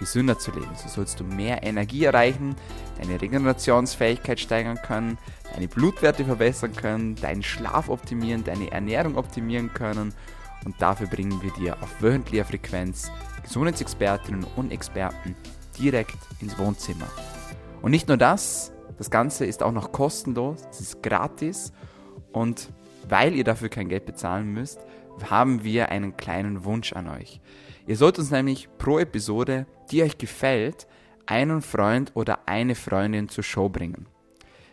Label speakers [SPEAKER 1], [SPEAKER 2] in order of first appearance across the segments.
[SPEAKER 1] gesünder zu leben. So sollst du mehr Energie erreichen, deine Regenerationsfähigkeit steigern können, deine Blutwerte verbessern können, deinen Schlaf optimieren, deine Ernährung optimieren können. Und dafür bringen wir dir auf wöchentlicher Frequenz Gesundheitsexpertinnen und Experten direkt ins Wohnzimmer. Und nicht nur das, das Ganze ist auch noch kostenlos, es ist gratis und weil ihr dafür kein Geld bezahlen müsst, haben wir einen kleinen Wunsch an euch. Ihr sollt uns nämlich pro Episode, die euch gefällt, einen Freund oder eine Freundin zur Show bringen.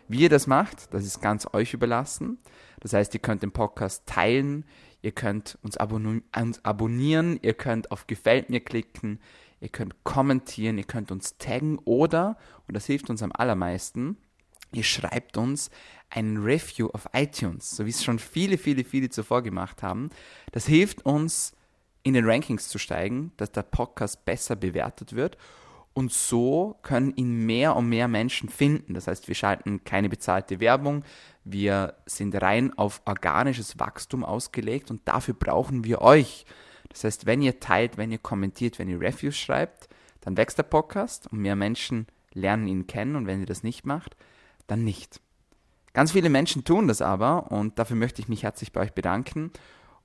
[SPEAKER 1] Wie ihr das macht, das ist ganz euch überlassen. Das heißt, ihr könnt den Podcast teilen, ihr könnt uns, abonnieren, ihr könnt auf Gefällt mir klicken, ihr könnt kommentieren, ihr könnt uns taggen oder, und das hilft uns am allermeisten, ihr schreibt uns einen Review auf iTunes, so wie es schon viele, viele, viele zuvor gemacht haben. Das hilft uns, in den Rankings zu steigen, dass der Podcast besser bewertet wird. Und so können ihn mehr und mehr Menschen finden. Das heißt, wir schalten keine bezahlte Werbung. Wir sind rein auf organisches Wachstum ausgelegt und dafür brauchen wir euch. Das heißt, wenn ihr teilt, wenn ihr kommentiert, wenn ihr Reviews schreibt, dann wächst der Podcast und mehr Menschen lernen ihn kennen und wenn ihr das nicht macht, dann nicht. Ganz viele Menschen tun das aber und dafür möchte ich mich herzlich bei euch bedanken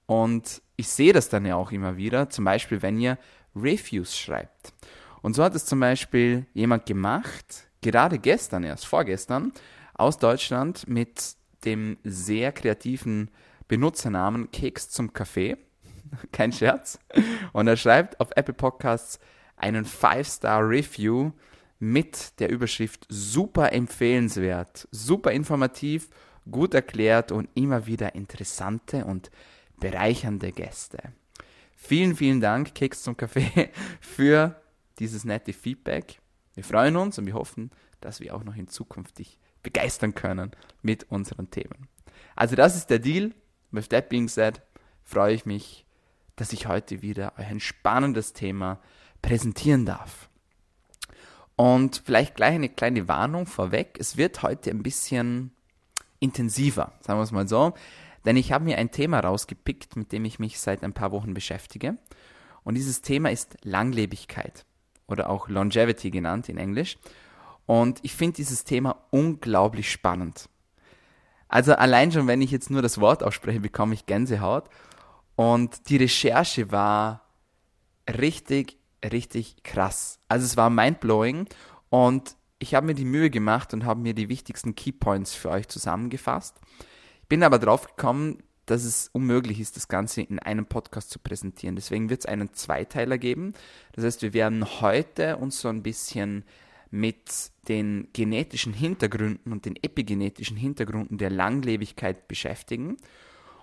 [SPEAKER 1] und ich sehe das dann ja auch immer wieder, zum Beispiel, wenn ihr Reviews schreibt. Und so hat es zum Beispiel jemand gemacht, gerade gestern erst, vorgestern, aus Deutschland mit dem sehr kreativen Benutzernamen Keks zum Kaffee. Kein Scherz. Und er schreibt auf Apple Podcasts einen 5-Star-Review mit der Überschrift super empfehlenswert, super informativ, gut erklärt und immer wieder interessante und bereichernde Gäste. Vielen, vielen Dank, Keks zum Kaffee, für dieses nette Feedback. Wir freuen uns und wir hoffen, dass wir auch noch in Zukunft dich begeistern können mit unseren Themen. Also das ist der Deal. With that being said, freue ich mich, dass ich heute wieder euch ein spannendes Thema präsentieren darf. Und vielleicht gleich eine kleine Warnung vorweg. Es wird heute ein bisschen intensiver, sagen wir es mal so. Denn ich habe mir ein Thema rausgepickt, mit dem ich mich seit ein paar Wochen beschäftige. Und dieses Thema ist Langlebigkeit oder auch Longevity genannt in Englisch. Und ich finde dieses Thema unglaublich spannend. Also allein schon, wenn ich jetzt nur das Wort ausspreche, bekomme ich Gänsehaut. Und die Recherche war richtig, richtig krass. Also es war mindblowing und ich habe mir die Mühe gemacht und habe mir die wichtigsten Keypoints für euch zusammengefasst. Bin aber drauf gekommen, dass es unmöglich ist, das Ganze in einem Podcast zu präsentieren. Deswegen wird es einen Zweiteiler geben. Das heißt, wir werden heute uns so ein bisschen mit den genetischen Hintergründen und den epigenetischen Hintergründen der Langlebigkeit beschäftigen.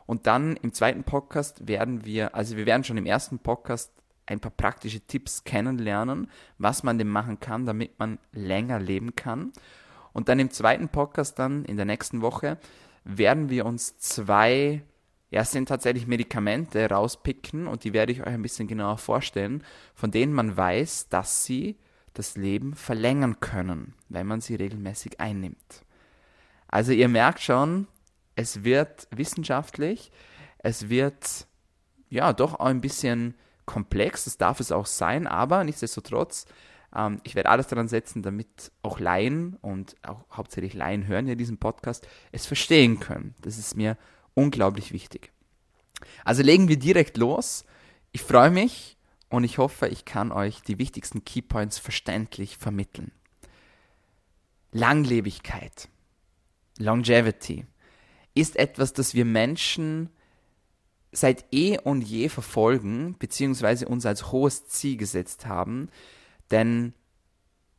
[SPEAKER 1] Und dann im zweiten Podcast werden wir, also wir werden schon im ersten Podcast ein paar praktische Tipps kennenlernen, was man denn machen kann, damit man länger leben kann. Und dann im zweiten Podcast dann in der nächsten Woche werden wir uns zwei, ja, sind tatsächlich Medikamente rauspicken und die werde ich euch ein bisschen genauer vorstellen, von denen man weiß, dass sie das Leben verlängern können, wenn man sie regelmäßig einnimmt. Also ihr merkt schon, es wird wissenschaftlich, es wird ja doch auch ein bisschen komplex, das darf es auch sein, aber nichtsdestotrotz ähm, ich werde alles daran setzen, damit auch Laien und auch hauptsächlich Laien hören ja diesen Podcast, es verstehen können. Das ist mir unglaublich wichtig. Also legen wir direkt los. Ich freue mich und ich hoffe, ich kann euch die wichtigsten Keypoints verständlich vermitteln. Langlebigkeit, Longevity, ist etwas, das wir Menschen seit eh und je verfolgen, beziehungsweise uns als hohes Ziel gesetzt haben, denn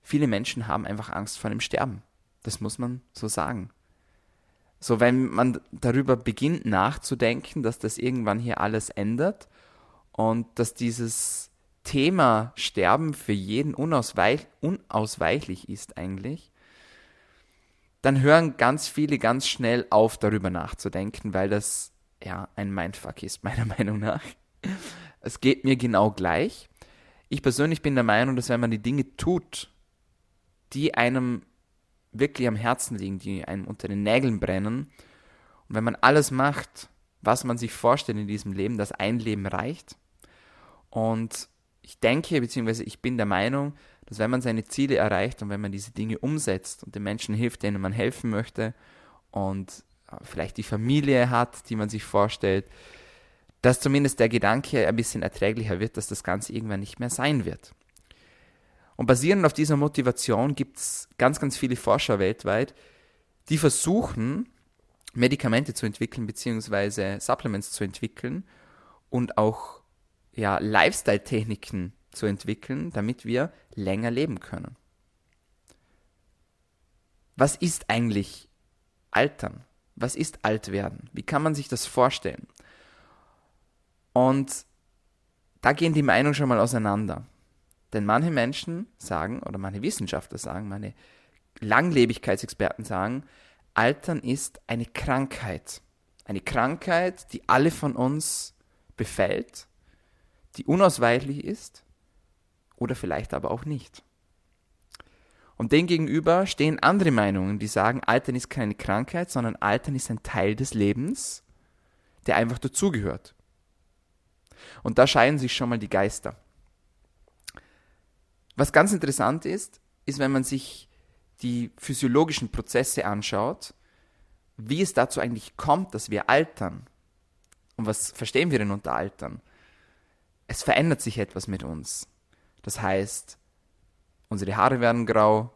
[SPEAKER 1] viele Menschen haben einfach Angst vor dem Sterben. Das muss man so sagen. So, wenn man darüber beginnt nachzudenken, dass das irgendwann hier alles ändert und dass dieses Thema Sterben für jeden unausweich, unausweichlich ist eigentlich, dann hören ganz viele ganz schnell auf, darüber nachzudenken, weil das ja ein Mindfuck ist, meiner Meinung nach. Es geht mir genau gleich. Ich persönlich bin der Meinung, dass wenn man die Dinge tut, die einem wirklich am Herzen liegen, die einem unter den Nägeln brennen, und wenn man alles macht, was man sich vorstellt in diesem Leben, dass ein Leben reicht. Und ich denke, beziehungsweise ich bin der Meinung, dass wenn man seine Ziele erreicht und wenn man diese Dinge umsetzt und den Menschen hilft, denen man helfen möchte und äh, vielleicht die Familie hat, die man sich vorstellt, dass zumindest der Gedanke ein bisschen erträglicher wird, dass das Ganze irgendwann nicht mehr sein wird. Und basierend auf dieser Motivation gibt es ganz, ganz viele Forscher weltweit, die versuchen, Medikamente zu entwickeln, beziehungsweise Supplements zu entwickeln und auch ja, Lifestyle-Techniken zu entwickeln, damit wir länger leben können. Was ist eigentlich Altern? Was ist Altwerden? Wie kann man sich das vorstellen? Und da gehen die Meinungen schon mal auseinander. Denn manche Menschen sagen, oder manche Wissenschaftler sagen, meine Langlebigkeitsexperten sagen, Altern ist eine Krankheit. Eine Krankheit, die alle von uns befällt, die unausweichlich ist oder vielleicht aber auch nicht. Und demgegenüber stehen andere Meinungen, die sagen, Altern ist keine Krankheit, sondern Altern ist ein Teil des Lebens, der einfach dazugehört. Und da scheiden sich schon mal die Geister. Was ganz interessant ist, ist, wenn man sich die physiologischen Prozesse anschaut, wie es dazu eigentlich kommt, dass wir altern. Und was verstehen wir denn unter Altern? Es verändert sich etwas mit uns. Das heißt, unsere Haare werden grau,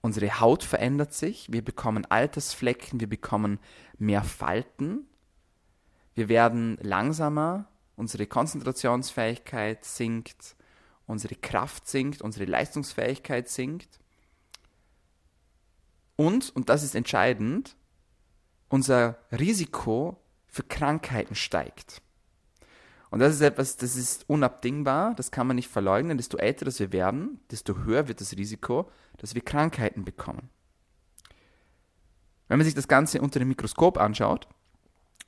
[SPEAKER 1] unsere Haut verändert sich, wir bekommen Altersflecken, wir bekommen mehr Falten, wir werden langsamer, unsere Konzentrationsfähigkeit sinkt, unsere Kraft sinkt, unsere Leistungsfähigkeit sinkt. Und, und das ist entscheidend, unser Risiko für Krankheiten steigt. Und das ist etwas, das ist unabdingbar, das kann man nicht verleugnen. Desto älter wir werden, desto höher wird das Risiko, dass wir Krankheiten bekommen. Wenn man sich das Ganze unter dem Mikroskop anschaut,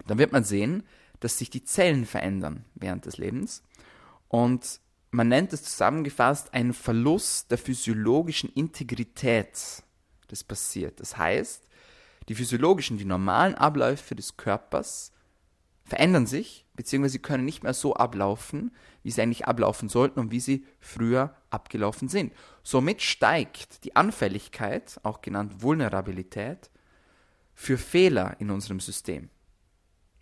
[SPEAKER 1] dann wird man sehen, dass sich die Zellen verändern während des Lebens. Und man nennt es zusammengefasst einen Verlust der physiologischen Integrität, das passiert. Das heißt, die physiologischen, die normalen Abläufe des Körpers verändern sich, beziehungsweise können nicht mehr so ablaufen, wie sie eigentlich ablaufen sollten und wie sie früher abgelaufen sind. Somit steigt die Anfälligkeit, auch genannt Vulnerabilität, für Fehler in unserem System.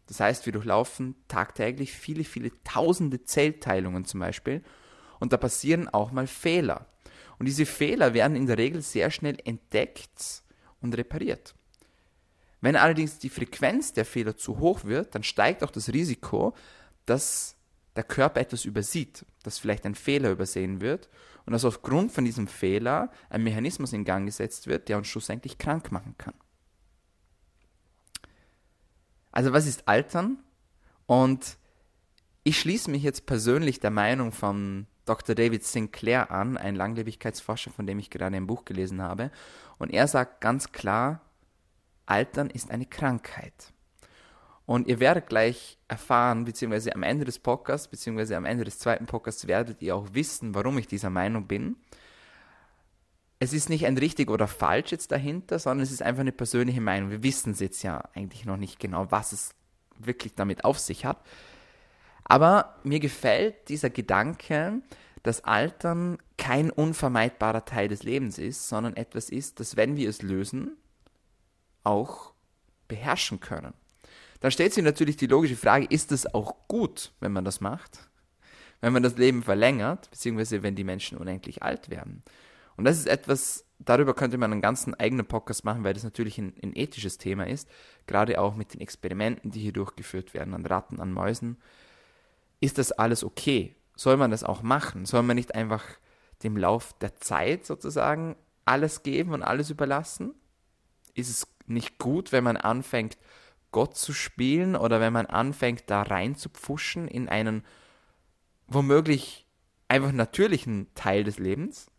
[SPEAKER 1] Das heißt, wir durchlaufen tagtäglich viele, viele tausende Zellteilungen zum Beispiel und da passieren auch mal Fehler. Und diese Fehler werden in der Regel sehr schnell entdeckt und repariert. Wenn allerdings die Frequenz der Fehler zu hoch wird, dann steigt auch das Risiko, dass der Körper etwas übersieht, dass vielleicht ein Fehler übersehen wird und dass aufgrund von diesem Fehler ein Mechanismus in Gang gesetzt wird, der uns schlussendlich krank machen kann. Also was ist Altern? Und ich schließe mich jetzt persönlich der Meinung von Dr. David Sinclair an, ein Langlebigkeitsforscher, von dem ich gerade ein Buch gelesen habe. Und er sagt ganz klar, Altern ist eine Krankheit. Und ihr werdet gleich erfahren, beziehungsweise am Ende des Podcasts, beziehungsweise am Ende des zweiten Podcasts werdet ihr auch wissen, warum ich dieser Meinung bin. Es ist nicht ein richtig oder falsch jetzt dahinter, sondern es ist einfach eine persönliche Meinung. Wir wissen es jetzt ja eigentlich noch nicht genau, was es wirklich damit auf sich hat. Aber mir gefällt dieser Gedanke, dass Altern kein unvermeidbarer Teil des Lebens ist, sondern etwas ist, das, wenn wir es lösen, auch beherrschen können. Dann stellt sich natürlich die logische Frage, ist es auch gut, wenn man das macht? Wenn man das Leben verlängert, beziehungsweise wenn die Menschen unendlich alt werden. Und das ist etwas, darüber könnte man einen ganzen eigenen Podcast machen, weil das natürlich ein, ein ethisches Thema ist, gerade auch mit den Experimenten, die hier durchgeführt werden, an Ratten, an Mäusen. Ist das alles okay? Soll man das auch machen? Soll man nicht einfach dem Lauf der Zeit sozusagen alles geben und alles überlassen? Ist es nicht gut, wenn man anfängt, Gott zu spielen oder wenn man anfängt, da rein zu pfuschen in einen womöglich einfach natürlichen Teil des Lebens?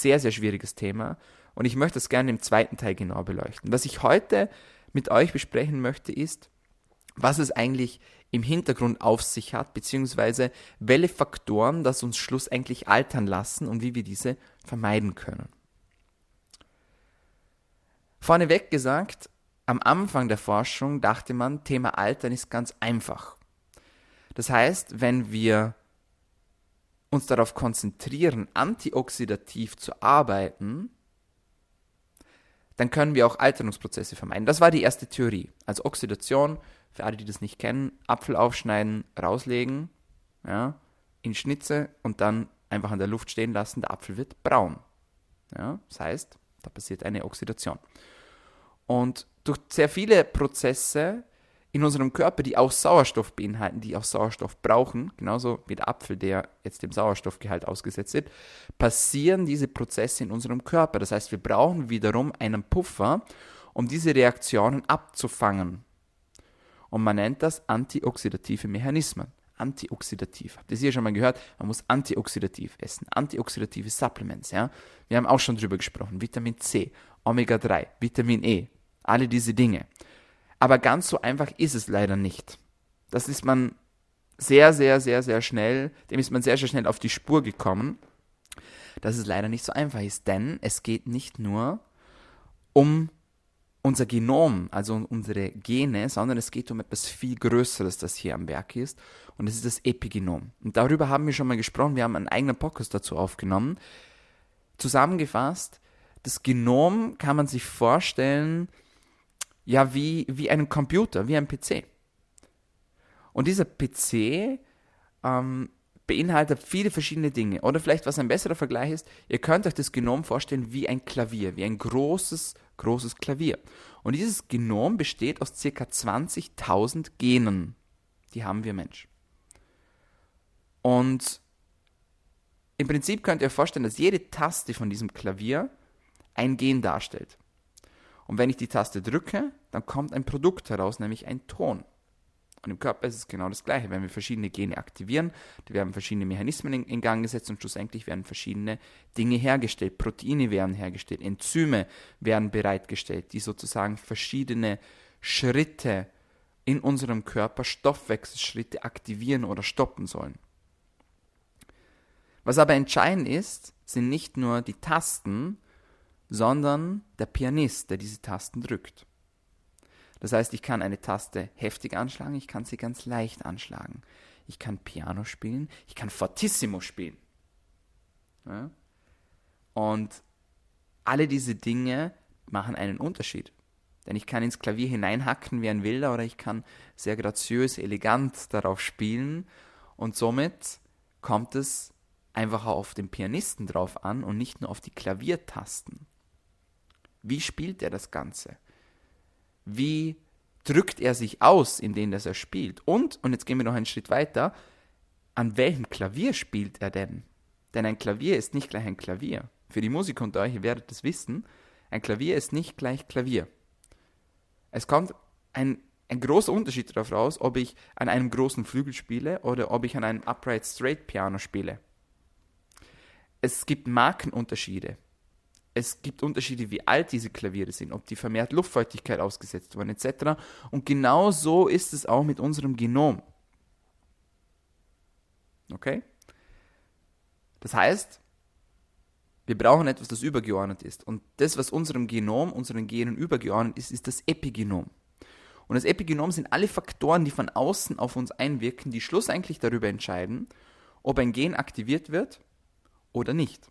[SPEAKER 1] Sehr, sehr schwieriges Thema und ich möchte das gerne im zweiten Teil genauer beleuchten. Was ich heute mit euch besprechen möchte, ist, was es eigentlich im Hintergrund auf sich hat, beziehungsweise welche Faktoren das uns schlussendlich altern lassen und wie wir diese vermeiden können. Vorneweg gesagt, am Anfang der Forschung dachte man, Thema Altern ist ganz einfach. Das heißt, wenn wir uns darauf konzentrieren, antioxidativ zu arbeiten, dann können wir auch Alterungsprozesse vermeiden. Das war die erste Theorie. Also Oxidation, für alle, die das nicht kennen, Apfel aufschneiden, rauslegen, ja, in Schnitze und dann einfach an der Luft stehen lassen, der Apfel wird braun. Ja, das heißt, da passiert eine Oxidation. Und durch sehr viele Prozesse in unserem Körper, die auch Sauerstoff beinhalten, die auch Sauerstoff brauchen, genauso wie der Apfel, der jetzt dem Sauerstoffgehalt ausgesetzt wird, passieren diese Prozesse in unserem Körper. Das heißt, wir brauchen wiederum einen Puffer, um diese Reaktionen abzufangen. Und man nennt das antioxidative Mechanismen. Antioxidativ. Habt ihr hier schon mal gehört? Man muss antioxidativ essen. Antioxidative Supplements, ja. Wir haben auch schon drüber gesprochen. Vitamin C, Omega-3, Vitamin E. Alle diese Dinge. Aber ganz so einfach ist es leider nicht. Das ist man sehr, sehr, sehr, sehr schnell, dem ist man sehr, sehr schnell auf die Spur gekommen, dass es leider nicht so einfach ist. Denn es geht nicht nur um unser Genom, also um unsere Gene, sondern es geht um etwas viel Größeres, das hier am Werk ist. Und es ist das Epigenom. Und darüber haben wir schon mal gesprochen. Wir haben einen eigenen Podcast dazu aufgenommen. Zusammengefasst, das Genom kann man sich vorstellen, ja wie, wie einen Computer, wie ein PC. Und dieser PC ähm, beinhaltet viele verschiedene Dinge. Oder vielleicht, was ein besserer Vergleich ist, ihr könnt euch das Genom vorstellen wie ein Klavier, wie ein großes, großes Klavier. Und dieses Genom besteht aus ca. 20.000 Genen. Die haben wir Mensch. Und im Prinzip könnt ihr euch vorstellen, dass jede Taste von diesem Klavier ein Gen darstellt. Und wenn ich die Taste drücke, dann kommt ein Produkt heraus, nämlich ein Ton. Und im Körper ist es genau das Gleiche. Wenn wir verschiedene Gene aktivieren, werden verschiedene Mechanismen in, in, Gang gesetzt und schlussendlich werden verschiedene Dinge hergestellt. Proteine werden hergestellt, Enzyme werden bereitgestellt, die sozusagen verschiedene Schritte in unserem Körper, Stoffwechselschritte aktivieren oder stoppen sollen. Was aber entscheidend ist, sind nicht nur die Tasten, sondern der Pianist, der diese Tasten drückt. Das heißt, ich kann eine Taste heftig anschlagen, ich kann sie ganz leicht anschlagen. Ich kann Piano spielen, ich kann Fortissimo spielen. Ja? Und alle diese Dinge machen einen Unterschied. Denn ich kann ins Klavier hineinhacken wie ein Wilder oder ich kann sehr graziös, elegant darauf spielen. Und somit kommt es einfach auf den Pianisten drauf an und nicht nur auf die Klaviertasten. Wie spielt er das Ganze? Wie drückt er sich aus, in denen das er spielt? Und, und jetzt gehen wir noch einen Schritt weiter, an welchem Klavier spielt er denn? Denn ein Klavier ist nicht gleich ein Klavier. Für die Musiker unter euch, ihr werdet es wissen, ein Klavier ist nicht gleich Klavier. Es kommt ein, ein großer Unterschied darauf raus, ob ich an einem großen Flügel spiele oder ob ich an einem Upright Straight Piano spiele. Es gibt Markenunterschiede es gibt Unterschiede, wie alt diese Klaviere sind, ob die vermehrt Luftfeuchtigkeit ausgesetzt wurden, etc. Und genau so ist es auch mit unserem Genom. Okay? Das heißt, wir brauchen etwas, das übergeordnet ist. Und das, was unserem Genom, unseren Genen übergeordnet ist, ist das Epigenom. Und das Epigenom sind alle Faktoren, die von außen auf uns einwirken, die schlussendlich darüber entscheiden, ob ein Gen aktiviert wird oder nicht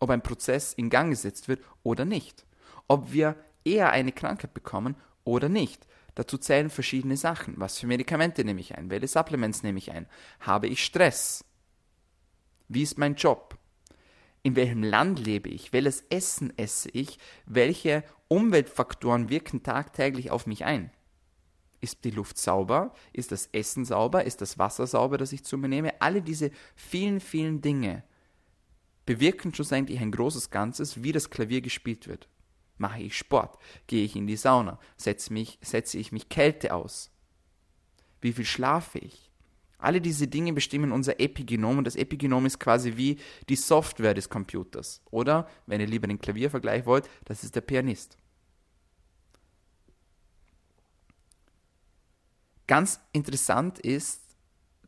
[SPEAKER 1] ob ein Prozess in Gang gesetzt wird oder nicht, ob wir eher eine Krankheit bekommen oder nicht. Dazu zählen verschiedene Sachen. Was für Medikamente nehme ich ein? Welche Supplements nehme ich ein? Habe ich Stress? Wie ist mein Job? In welchem Land lebe ich? Welches Essen esse ich? Welche Umweltfaktoren wirken tagtäglich auf mich ein? Ist die Luft sauber? Ist das Essen sauber? Ist das Wasser sauber, das ich zu mir nehme? Alle diese vielen, vielen Dinge bewirken schlussendlich ein großes Ganzes, wie das Klavier gespielt wird. Mache ich Sport? Gehe ich in die Sauna? Setze, mich, setze ich mich Kälte aus? Wie viel schlafe ich? Alle diese Dinge bestimmen unser Epigenom und das Epigenom ist quasi wie die Software des Computers. Oder, wenn ihr lieber den Klaviervergleich wollt, das ist der Pianist. Ganz interessant ist,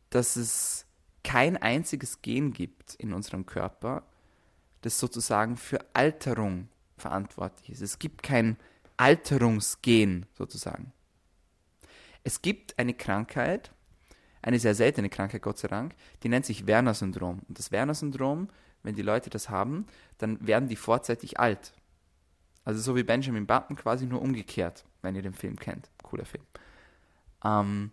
[SPEAKER 1] dass es kein einziges Gen gibt in unserem Körper, das sozusagen für Alterung verantwortlich ist. Es gibt kein Alterungsgen sozusagen. Es gibt eine Krankheit, eine sehr seltene Krankheit, Gott sei Dank, die nennt sich Werner-Syndrom. Und das Werner-Syndrom, wenn die Leute das haben, dann werden die vorzeitig alt. Also so wie Benjamin Button quasi nur umgekehrt, wenn ihr den Film kennt. Cooler Film. Ähm,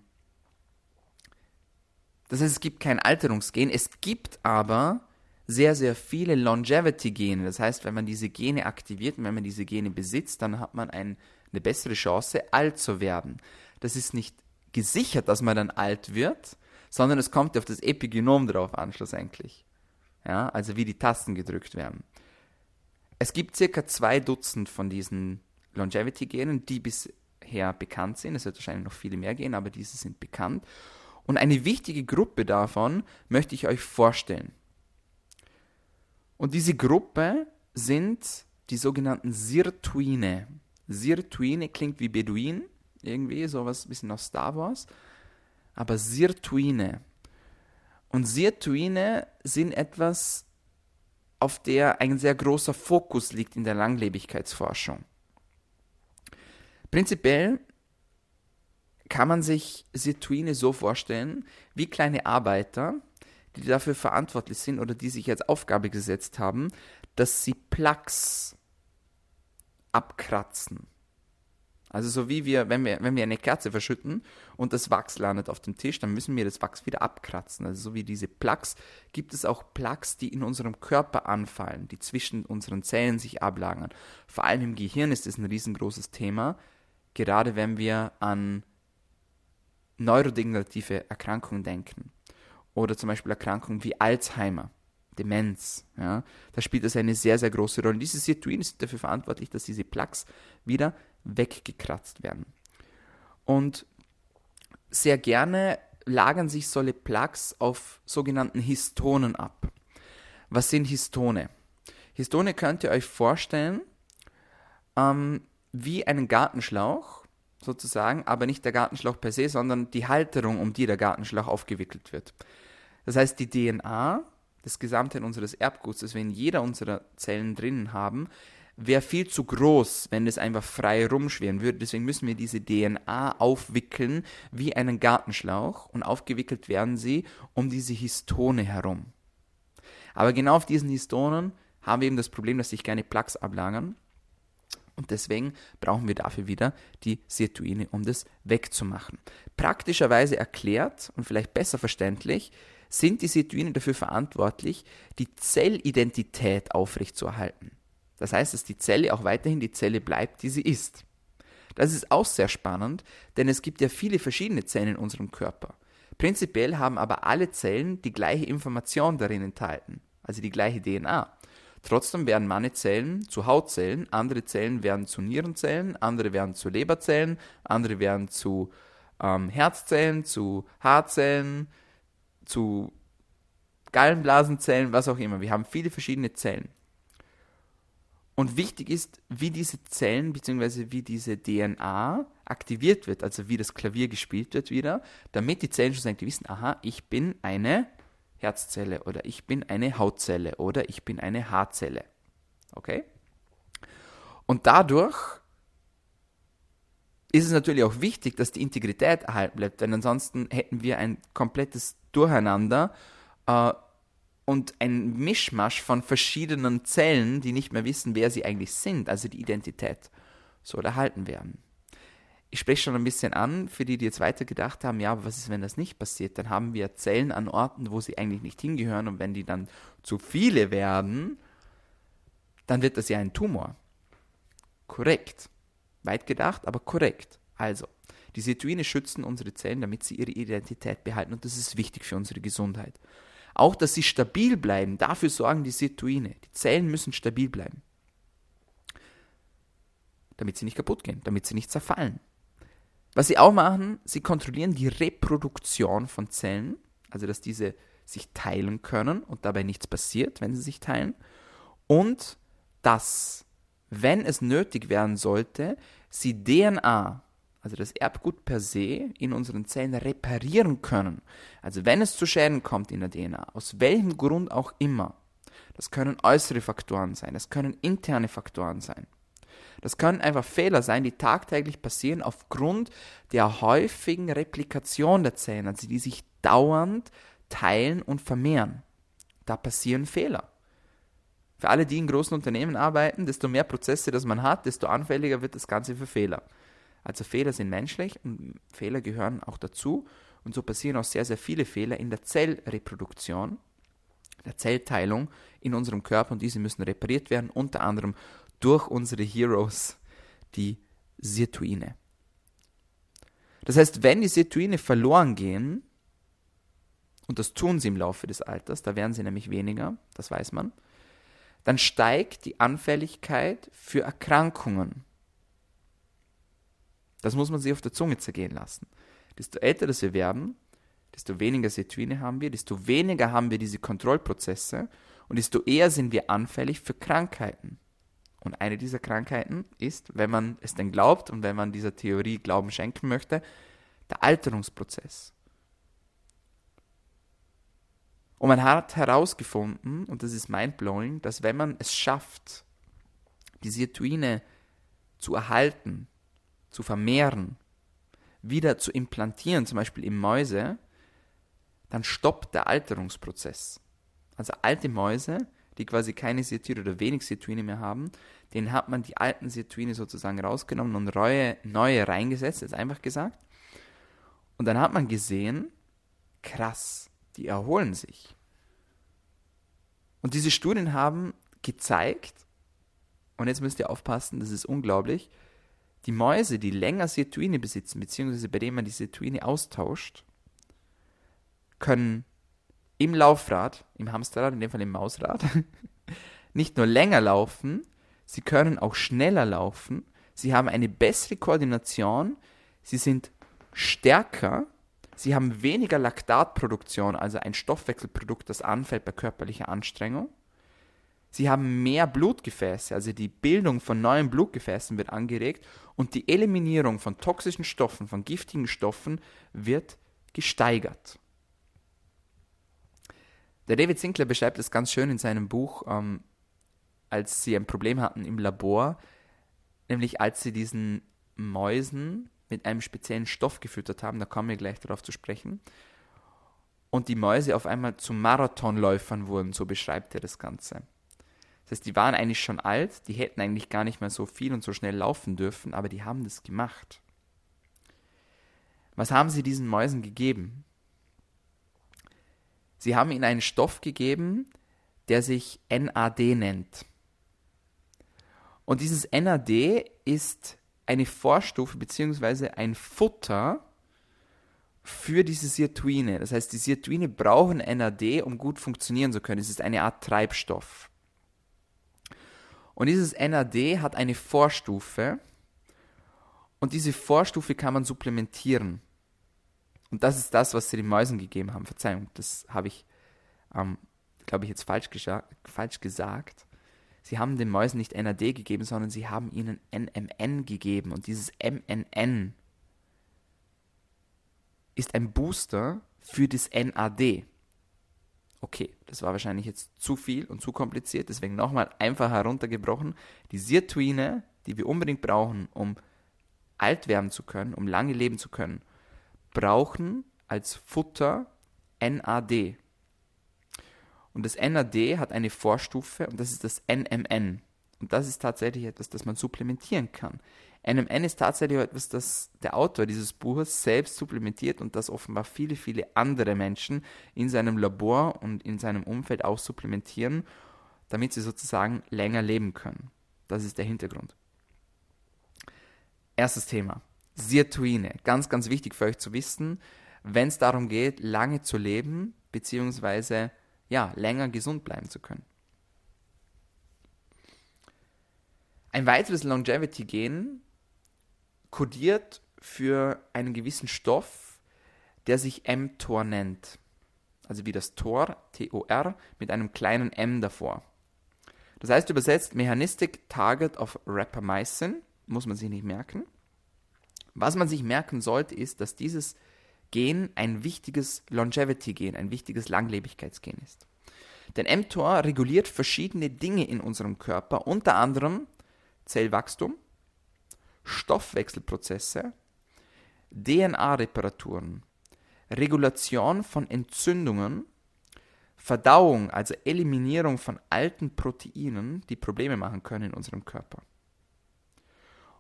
[SPEAKER 1] das heißt, es gibt kein Alterungsgen, es gibt aber sehr, sehr viele Longevity-Gene. Das heißt, wenn man diese Gene aktiviert und wenn man diese Gene besitzt, dann hat man ein, eine bessere Chance, alt zu werden. Das ist nicht gesichert, dass man dann alt wird, sondern es kommt auf das Epigenom drauf an, schlussendlich. Ja, also wie die Tasten gedrückt werden. Es gibt circa zwei Dutzend von diesen Longevity-Genen, die bisher bekannt sind. Es wird wahrscheinlich noch viele mehr gehen, aber diese sind bekannt. Und eine wichtige Gruppe davon möchte ich euch vorstellen. Und diese Gruppe sind die sogenannten Sirtuine. Sirtuine klingt wie Beduin, irgendwie, sowas ein bisschen aus Star Wars. Aber Sirtuine. Und Sirtuine sind etwas, auf der ein sehr großer Fokus liegt in der Langlebigkeitsforschung. Prinzipiell kann man sich Sirtuine so vorstellen, wie kleine Arbeiter, die dafür verantwortlich sind oder die sich als Aufgabe gesetzt haben, dass sie Plaques abkratzen. Also so wie wir, wenn wir, wenn wir eine Kerze verschütten und das Wachs landet auf dem Tisch, dann müssen wir das Wachs wieder abkratzen. Also so wie diese Plaques gibt es auch Plaques, die in unserem Körper anfallen, die zwischen unseren Zellen sich ablagern. Vor allem im Gehirn ist das ein riesengroßes Thema, gerade wenn wir an neurodegenerative Erkrankungen denken oder zum Beispiel Erkrankungen wie Alzheimer, Demenz. Ja, da spielt das eine sehr, sehr große Rolle. Diese Sirtuine sind dafür verantwortlich, dass diese Plaques wieder weggekratzt werden. Und sehr gerne lagern sich solche Plaques auf sogenannten Histonen ab. Was sind Histone? Histone könnt ihr euch vorstellen ähm, wie einen Gartenschlauch, sozusagen, aber nicht der Gartenschlauch per se, sondern die Halterung, um die der Gartenschlauch aufgewickelt wird. Das heißt, die DNA, das Gesamtheit unseres Erbguts, das wir in jeder unserer Zellen drinnen haben, wäre viel zu groß, wenn es einfach frei rumschweren würde. Deswegen müssen wir diese DNA aufwickeln wie einen Gartenschlauch und aufgewickelt werden sie um diese Histone herum. Aber genau auf diesen Histonen haben wir eben das Problem, dass sich keine Plaques ablagern und deswegen brauchen wir dafür wieder die Sirtuine, um das wegzumachen. Praktischerweise erklärt und vielleicht besser verständlich, sind die Sirtuine dafür verantwortlich, die Zellidentität aufrechtzuerhalten. Das heißt, dass die Zelle auch weiterhin die Zelle bleibt, die sie ist. Das ist auch sehr spannend, denn es gibt ja viele verschiedene Zellen in unserem Körper. Prinzipiell haben aber alle Zellen die gleiche Information darin enthalten, also die gleiche DNA. Trotzdem werden manche Zellen zu Hautzellen, andere Zellen werden zu Nierenzellen, andere werden zu Leberzellen, andere werden zu ähm, Herzzellen, zu Haarzellen, zu Gallenblasenzellen, was auch immer. Wir haben viele verschiedene Zellen. Und wichtig ist, wie diese Zellen bzw. wie diese DNA aktiviert wird, also wie das Klavier gespielt wird wieder, damit die Zellen schlussendlich wissen, aha, ich bin eine Herzzelle oder ich bin eine Hautzelle oder ich bin eine Haarzelle. Okay? Und dadurch ist es natürlich auch wichtig, dass die Integrität erhalten bleibt, denn ansonsten hätten wir ein komplettes Durcheinander äh, und ein Mischmasch von verschiedenen Zellen, die nicht mehr wissen, wer sie eigentlich sind, also die Identität soll erhalten werden ich spreche schon ein bisschen an, für die, die jetzt weitergedacht haben, ja, aber was ist, wenn das nicht passiert? Dann haben wir Zellen an Orten, wo sie eigentlich nicht hingehören und wenn die dann zu viele werden, dann wird das ja ein Tumor. Korrekt. Weit gedacht, aber korrekt. Also, die Sirtuine schützen unsere Zellen, damit sie ihre Identität behalten und das ist wichtig für unsere Gesundheit. Auch, dass sie stabil bleiben, dafür sorgen die Sirtuine. Die Zellen müssen stabil bleiben. Damit sie nicht kaputt gehen, damit sie nicht zerfallen. Was sie auch machen, sie kontrollieren die Reproduktion von Zellen also dass diese sich teilen können und dabei nichts passiert, wenn sie sich teilen. Und dass, wenn es nötig werden sollte, sie DNA, also das Erbgut per se, in unseren Zellen reparieren können. Also wenn es zu Schäden kommt in der DNA, aus welchem Grund auch immer, das können äußere Faktoren sein, das können interne Faktoren sein. Das können einfach Fehler sein, die tagtäglich passieren aufgrund der häufigen Replikation der Zellen, also die sich dauernd teilen und vermehren. Da passieren Fehler. Für alle, die in großen Unternehmen arbeiten, desto mehr Prozesse das man hat, desto anfälliger wird das Ganze für Fehler. Also Fehler sind menschlich und Fehler gehören auch dazu. Und so passieren auch sehr, sehr viele Fehler in der Zellreproduktion, der Zellteilung in unserem Körper und diese müssen repariert werden, unter anderem durch unsere Heroes, die Sirtuine. Das heißt, wenn die Sirtuine verloren gehen, und das tun sie im Laufe des Alters, da werden sie nämlich weniger, das weiß man, dann steigt die Anfälligkeit für Erkrankungen. Das muss man sich auf der Zunge zergehen lassen. Desto älter wir werden, desto weniger Sirtuine haben wir, desto weniger haben wir diese Kontrollprozesse und desto eher sind wir anfällig für Krankheiten. Und eine dieser Krankheiten ist, wenn man es denn glaubt und wenn man dieser Theorie Glauben schenken möchte, der Alterungsprozess. Und man hat herausgefunden, und das ist mindblowing, dass wenn man es schafft, die Sirtuine zu erhalten, zu vermehren, wieder zu implantieren, zum Beispiel in Mäuse, dann stoppt der Alterungsprozess. Also alte Mäuse, die quasi keine Sirtuine oder wenig Sirtuine mehr haben, denen hat man die alten Sirtuine sozusagen rausgenommen und neue, neue reingesetzt, ist einfach gesagt. Und dann hat man gesehen, krass, die erholen sich. Und diese Studien haben gezeigt, und jetzt müsst ihr aufpassen, das ist unglaublich, die Mäuse, die länger Sirtuine besitzen, beziehungsweise bei denen man die Sirtuine austauscht, können im Laufrad, im Hamsterrad, in dem Fall im Mausrad, nicht nur länger laufen, sie können auch schneller laufen, sie haben eine bessere Koordination, sie sind stärker, sie haben weniger Laktatproduktion, also ein Stoffwechselprodukt, das anfällt bei körperlicher Anstrengung. Sie haben mehr Blutgefäße, also die Bildung von neuen Blutgefäßen wird angeregt und die Eliminierung von toxischen Stoffen, von giftigen Stoffen wird gesteigert. Der David Sinclair beschreibt es ganz schön in seinem Buch, ähm, als sie ein Problem hatten im Labor, nämlich als sie diesen Mäusen mit einem speziellen Stoff gefüttert haben, da kommen wir gleich darauf zu sprechen, und die Mäuse auf einmal zu Marathonläufern wurden, so beschreibt er das Ganze. Das heißt, die waren eigentlich schon alt, die hätten eigentlich gar nicht mehr so viel und so schnell laufen dürfen, aber die haben das gemacht. Was haben sie diesen Mäusen gegeben? Sie haben ihnen einen Stoff gegeben, der sich NAD nennt. Und dieses NAD ist eine Vorstufe bzw. ein Futter für diese Sirtuine. Das heißt, die Sirtuine brauchen NAD, um gut funktionieren zu können. Es ist eine Art Treibstoff. Und dieses NAD hat eine Vorstufe und diese Vorstufe kann man supplementieren. Und das ist das, was sie den Mäusen gegeben haben. Verzeihung, das habe ich, ähm, glaube ich, jetzt falsch, falsch gesagt. Sie haben den Mäusen nicht NAD gegeben, sondern sie haben ihnen NMN gegeben. Und dieses MNN ist ein Booster für das NAD. Okay, das war wahrscheinlich jetzt zu viel und zu kompliziert, deswegen nochmal einfach heruntergebrochen. Die Sirtuine, die wir unbedingt brauchen, um alt werden zu können, um lange leben zu können, brauchen als Futter NAD. Und das NAD hat eine Vorstufe und das ist das NMN. Und das ist tatsächlich etwas, das man supplementieren kann. NMN ist tatsächlich etwas, das der Autor dieses Buches selbst supplementiert und das offenbar viele, viele andere Menschen in seinem Labor und in seinem Umfeld auch supplementieren, damit sie sozusagen länger leben können. Das ist der Hintergrund. Erstes Thema. Sirtuine. Ganz, ganz wichtig für euch zu wissen, wenn es darum geht, lange zu leben, beziehungsweise ja, länger gesund bleiben zu können. Ein weiteres Longevity-Gen kodiert für einen gewissen Stoff, der sich mTOR nennt. also wie das Tor, T-O-R, mit einem kleinen M davor. Das heißt übersetzt Mechanistic Target of Rapamycin, muss man sich nicht merken. Was man sich merken sollte, ist, dass dieses Gen ein wichtiges Longevity-Gen, ein wichtiges Langlebigkeitsgen ist. Denn mTOR reguliert verschiedene Dinge in unserem Körper, unter anderem Zellwachstum, Stoffwechselprozesse, DNA-Reparaturen, Regulation von Entzündungen, Verdauung, also Eliminierung von alten Proteinen, die Probleme machen können in unserem Körper.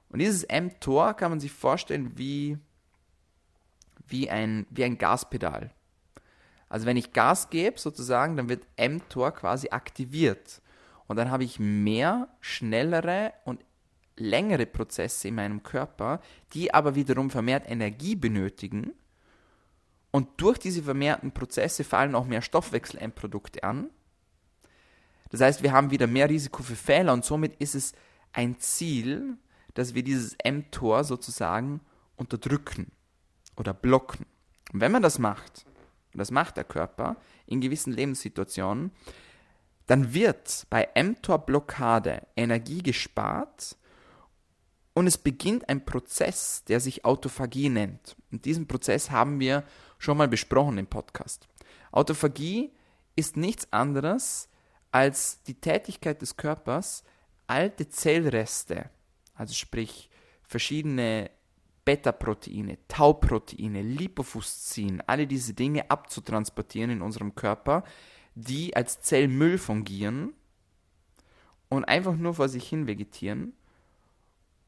[SPEAKER 1] Und dieses mTOR kann man sich vorstellen wie, wie, ein, wie ein Gaspedal. Also wenn ich Gas gebe, sozusagen, dann wird mTOR quasi aktiviert. Und dann habe ich mehr, schnellere und längere Prozesse in meinem Körper, die aber wiederum vermehrt Energie benötigen. Und durch diese vermehrten Prozesse fallen auch mehr Stoffwechselendprodukte an. Das heißt, wir haben wieder mehr Risiko für Fehler und somit ist es ein Ziel, dass wir dieses mTOR sozusagen unterdrücken oder blocken. Und wenn man das macht, und das macht der Körper in gewissen Lebenssituationen, dann wird bei mTOR-Blockade Energie gespart und es beginnt ein Prozess, der sich Autophagie nennt. Und diesen Prozess haben wir schon mal besprochen im Podcast. Autophagie ist nichts anderes als die Tätigkeit des Körpers, alte Zellreste, also sprich verschiedene Beta-Proteine, Tau-Proteine, Lipofuscin, alle diese Dinge abzutransportieren in unserem Körper, die als Zellmüll fungieren und einfach nur vor sich hin vegetieren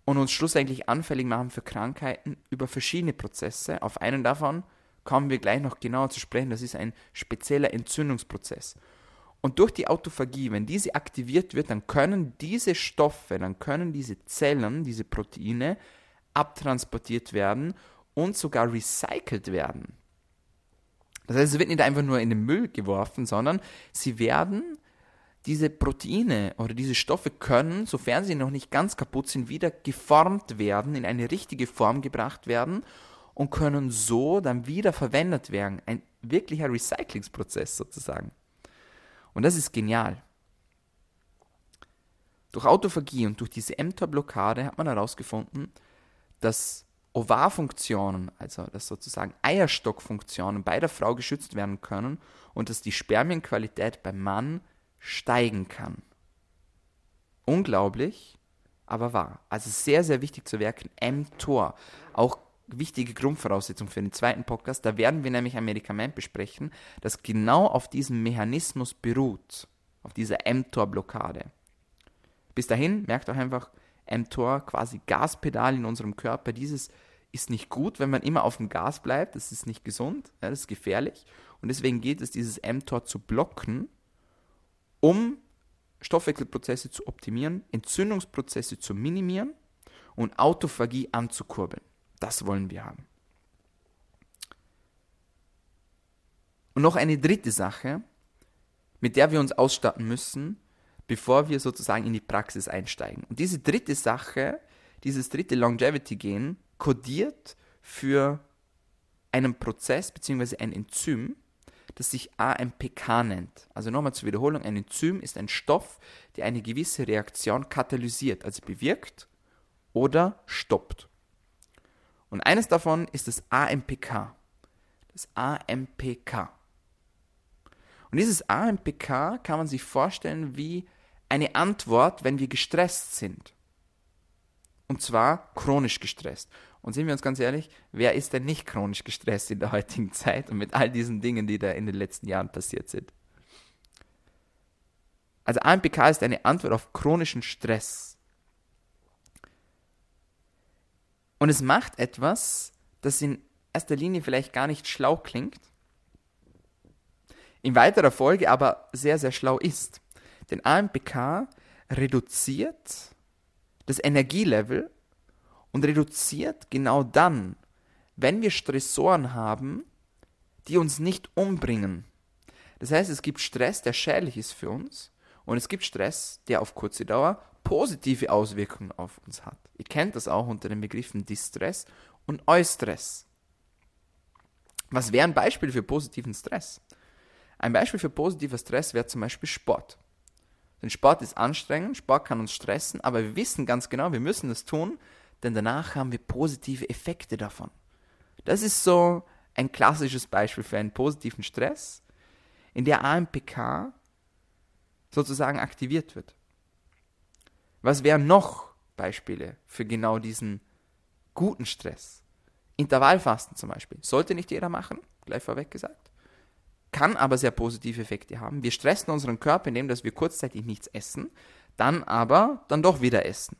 [SPEAKER 1] und uns schlussendlich anfällig machen für Krankheiten über verschiedene Prozesse. Auf einen davon kommen wir gleich noch genauer zu sprechen. Das ist ein spezieller Entzündungsprozess. Und durch die Autophagie, wenn diese aktiviert wird, dann können diese Stoffe, dann können diese Zellen, diese Proteine abtransportiert werden und sogar recycelt werden. Das heißt, es wird nicht einfach nur in den Müll geworfen, sondern sie werden diese Proteine oder diese Stoffe können, sofern sie noch nicht ganz kaputt sind, wieder geformt werden, in eine richtige Form gebracht werden und können so dann wieder verwendet werden. Ein wirklicher Recyclingsprozess sozusagen. Und das ist genial. Durch Autophagie und durch diese mTOR-Blockade hat man herausgefunden, dass Ovarfunktionen, also dass sozusagen Eierstockfunktionen bei der Frau geschützt werden können und dass die Spermienqualität beim Mann steigen kann. Unglaublich, aber wahr. Also sehr, sehr wichtig zu werken, mTOR. Auch wichtige Grundvoraussetzung für den zweiten Podcast. Da werden wir nämlich ein Medikament besprechen, das genau auf diesem Mechanismus beruht, auf dieser mTOR-Blockade. Bis dahin, merkt auch einfach, mTOR quasi Gaspedal in unserem Körper. Dieses ist nicht gut, wenn man immer auf dem Gas bleibt. Das ist nicht gesund, ja, das ist gefährlich. Und deswegen geht es, dieses mTOR zu blocken um Stoffwechselprozesse zu optimieren, Entzündungsprozesse zu minimieren und Autophagie anzukurbeln. Das wollen wir haben. Und noch eine dritte Sache, mit der wir uns ausstatten müssen, bevor wir sozusagen in die Praxis einsteigen. Und diese dritte Sache, dieses dritte Longevity-Gen, kodiert für einen Prozess bzw. ein Enzym, das sich AMPK nennt. Also nochmal zur Wiederholung, ein Enzym ist ein Stoff, der eine gewisse Reaktion katalysiert, also bewirkt oder stoppt. Und eines davon ist das AMPK. Das AMPK. Und dieses AMPK kann man sich vorstellen wie eine Antwort, wenn wir gestresst sind. Und zwar chronisch gestresst. Und sind wir uns ganz ehrlich, wer ist denn nicht chronisch gestresst in der heutigen Zeit und mit all diesen Dingen, die da in den letzten Jahren passiert sind? Also AMPK ist eine Antwort auf chronischen Stress. Und es macht etwas, das in erster Linie vielleicht gar nicht schlau klingt, in weiterer Folge aber sehr, sehr schlau ist. Denn AMPK reduziert das Energielevel und reduziert genau dann, wenn wir Stressoren haben, die uns nicht umbringen. Das heißt, es gibt Stress, der schädlich ist für uns und es gibt Stress, der auf kurze Dauer positive Auswirkungen auf uns hat. Ihr kennt das auch unter den Begriffen Distress und Eustress. Was wäre ein Beispiel für positiven Stress? Ein Beispiel für positiver Stress wäre zum Beispiel Sport. Denn Sport ist anstrengend, Sport kann uns stressen, aber wir wissen ganz genau, wir müssen das tun, denn danach haben wir positive Effekte davon. Das ist so ein klassisches Beispiel für einen positiven Stress, in der AMPK sozusagen aktiviert wird. Was wären noch Beispiele für genau diesen guten Stress? Intervallfasten zum Beispiel. Sollte nicht jeder machen, gleich vorweg gesagt. Kann aber sehr positive Effekte haben. Wir stressen unseren Körper, indem dass wir kurzzeitig nichts essen, dann aber dann doch wieder essen.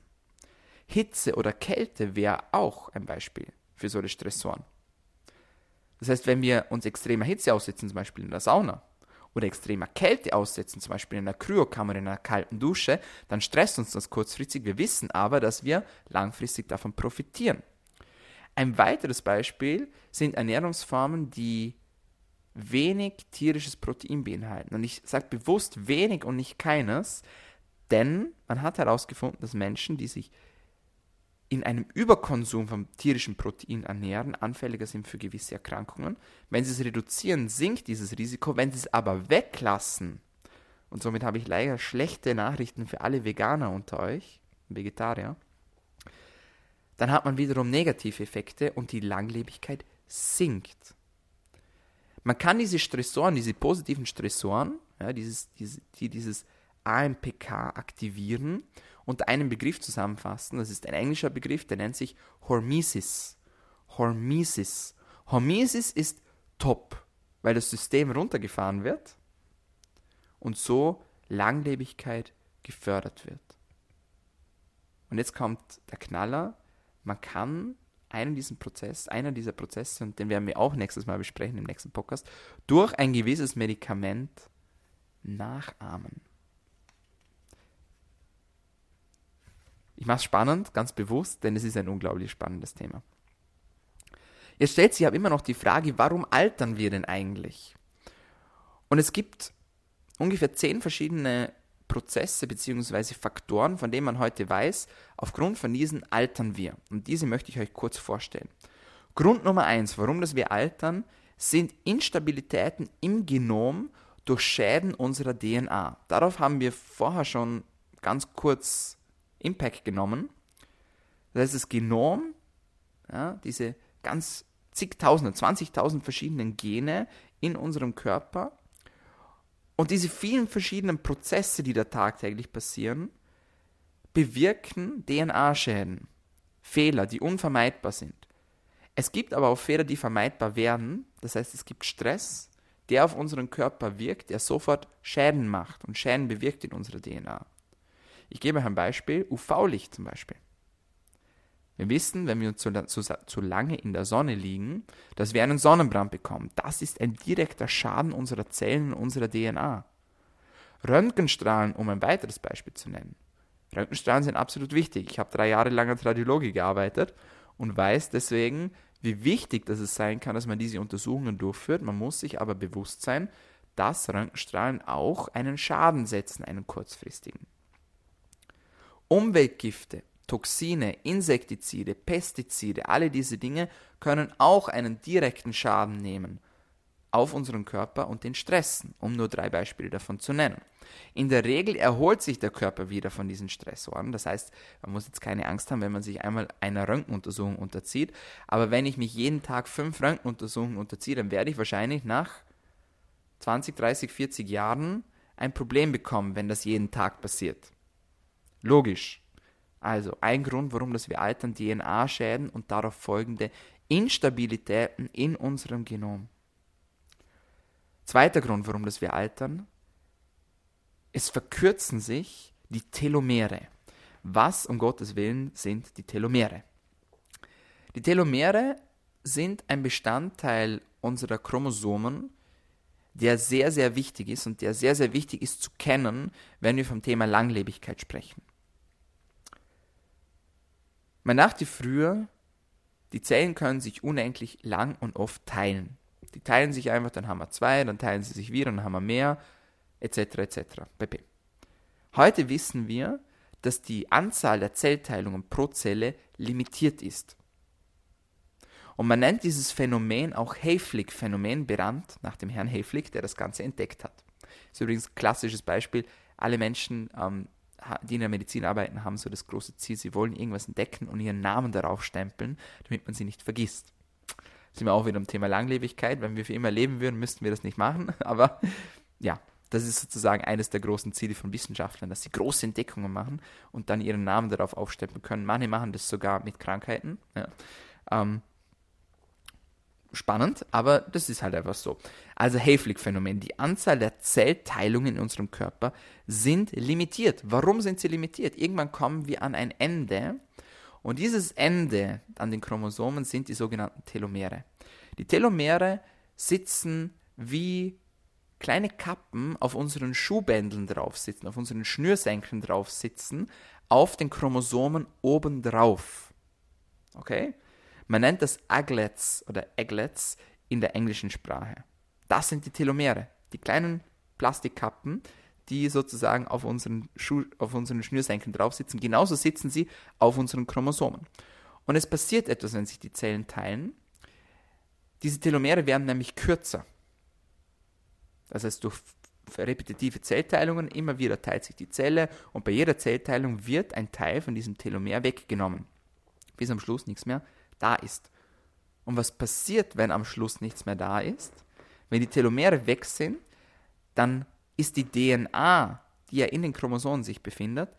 [SPEAKER 1] Hitze oder Kälte wäre auch ein Beispiel für solche Stressoren. Das heißt, wenn wir uns extremer Hitze aussetzen, zum Beispiel in der Sauna, oder extremer Kälte aussetzen, zum Beispiel in einer Kryokammer, in einer kalten Dusche, dann stresst uns das kurzfristig. Wir wissen aber, dass wir langfristig davon profitieren. Ein weiteres Beispiel sind Ernährungsformen, die wenig tierisches Protein beinhalten. Und ich sage bewusst wenig und nicht keines, denn man hat herausgefunden, dass Menschen, die sich in einem Überkonsum von tierischem Protein ernähren, anfälliger sind für gewisse Erkrankungen. Wenn sie es reduzieren, sinkt dieses Risiko. Wenn sie es aber weglassen, und somit habe ich leider schlechte Nachrichten für alle Veganer unter euch, Vegetarier, dann hat man wiederum negative Effekte und die Langlebigkeit sinkt. Man kann diese Stressoren, diese positiven Stressoren, ja, dieses, diese, die dieses AMPK aktivieren unter einem Begriff zusammenfassen. Das ist ein englischer Begriff, der nennt sich Hormesis. Hormesis. Hormesis ist top, weil das System runtergefahren wird und so Langlebigkeit gefördert wird. Und jetzt kommt der Knaller. Man kann einen diesen Prozess, einer dieser Prozesse, und den werden wir auch nächstes Mal besprechen im nächsten Podcast, durch ein gewisses Medikament nachahmen. Ich mache es spannend, ganz bewusst, denn es ist ein unglaublich spannendes Thema. Jetzt stellt sich aber immer noch die Frage, warum altern wir denn eigentlich? Und es gibt ungefähr zehn verschiedene Prozesse bzw. Faktoren, von denen man heute weiß, aufgrund von diesen altern wir. Und diese möchte ich euch kurz vorstellen. Grund Nummer eins, warum das wir altern, sind Instabilitäten im Genom durch Schäden unserer DNA. Darauf haben wir vorher schon ganz kurz Impact genommen. Das heißt, das Genom, ja, diese ganz zigtausende, 20.000 verschiedenen Gene in unserem Körper und diese vielen verschiedenen Prozesse, die da tagtäglich passieren, bewirken DNA-Schäden, Fehler, die unvermeidbar sind. Es gibt aber auch Fehler, die vermeidbar werden. Das heißt, es gibt Stress, der auf unseren Körper wirkt, der sofort Schäden macht und Schäden bewirkt in unserer DNA. Ich gebe ein Beispiel, UV-Licht zum Beispiel. Wir wissen, wenn wir zu, zu, zu, lange in der Sonne liegen, dass wir einen Sonnenbrand bekommen. Das ist ein direkter Schaden unserer Zellen und unserer DNA. Röntgenstrahlen, um ein weiteres Beispiel zu nennen. Röntgenstrahlen sind absolut wichtig. Ich habe drei Jahre lang als Radiologe gearbeitet und weiß deswegen, wie wichtig das es sein kann, dass man diese Untersuchungen durchführt. Man muss sich aber bewusst sein, dass Röntgenstrahlen auch einen Schaden setzen, einen kurzfristigen. Umweltgifte, Toxine, Insektizide, Pestizide, alle diese Dinge können auch einen direkten Schaden nehmen auf unseren Körper und den stressen, um nur drei Beispiele davon zu nennen. In der Regel erholt sich der Körper wieder von diesen Stressoren. Das heißt, man muss jetzt keine Angst haben, wenn man sich einmal einer Röntgenuntersuchung unterzieht. Aber wenn ich mich jeden Tag fünf Röntgenuntersuchungen unterziehe, dann werde ich wahrscheinlich nach 20, 30, 40 Jahren ein Problem bekommen, wenn das jeden Tag passiert. Logisch. Also ein Grund, warum das wir altern, DNA-Schäden und darauf folgende Instabilitäten in unserem Genom. Zweiter Grund, warum das wir altern, es verkürzen sich die Telomere. Was um Gottes Willen sind die Telomere? Die Telomere sind ein Bestandteil unserer Chromosomen, der sehr, sehr wichtig ist und der sehr, sehr wichtig ist zu kennen, wenn wir vom Thema Langlebigkeit sprechen. Man dachte früher, die Zellen können sich unendlich lang und oft teilen. Die teilen sich einfach, dann haben wir zwei, dann teilen sie sich wieder, dann haben wir mehr, etc. etc. pp. Heute wissen wir, dass die Anzahl der Zellteilungen pro Zelle limitiert ist. Und man nennt dieses Phänomen auch Hayflick-Phänomen, benannt nach dem Herrn Hayflick, der das Ganze entdeckt hat. Das ist übrigens ein klassisches Beispiel. Alle Menschen, ähm, die in der Medizin arbeiten, haben so das große Ziel, sie wollen irgendwas entdecken und ihren Namen darauf stempeln, damit man sie nicht vergisst. Sind wir auch wieder im Thema Langlebigkeit. Wenn wir für immer leben würden, müssten wir das nicht machen. Aber ja, das ist sozusagen eines der großen Ziele von Wissenschaftlern, dass sie große Entdeckungen machen und dann ihren Namen darauf aufstempeln können. Manche machen das sogar mit Krankheiten. Ja. Ähm, spannend, aber das ist halt einfach so. Also Hayflick-Phänomen. Die Anzahl der Zellteilungen in unserem Körper sind limitiert. Warum sind sie limitiert? Irgendwann kommen wir an ein Ende und dieses Ende an den Chromosomen sind die sogenannten Telomere. Die Telomere sitzen wie kleine Kappen auf unseren Schuhbändeln drauf sitzen, auf unseren Schnürsenkeln drauf sitzen, auf den Chromosomen obendrauf. Okay? Man nennt das Aglets oder Aglets in der englischen Sprache. Das sind die Telomere, die kleinen Plastikkappen, die sozusagen auf unseren, Schuh, auf unseren Schnürsenkeln drauf sitzen. Genauso sitzen sie auf unseren Chromosomen. Und es passiert etwas, wenn sich die Zellen teilen. Diese Telomere werden nämlich kürzer. Das heißt, durch repetitive Zellteilungen immer wieder teilt sich die Zelle und bei jeder Zellteilung wird ein Teil von diesem Telomer weggenommen, bis am Schluss nichts mehr da ist. Und was passiert, wenn am Schluss nichts mehr da ist? Wenn die Telomere weg sind, dann ist die DNA, die ja in den Chromosomen sich befindet,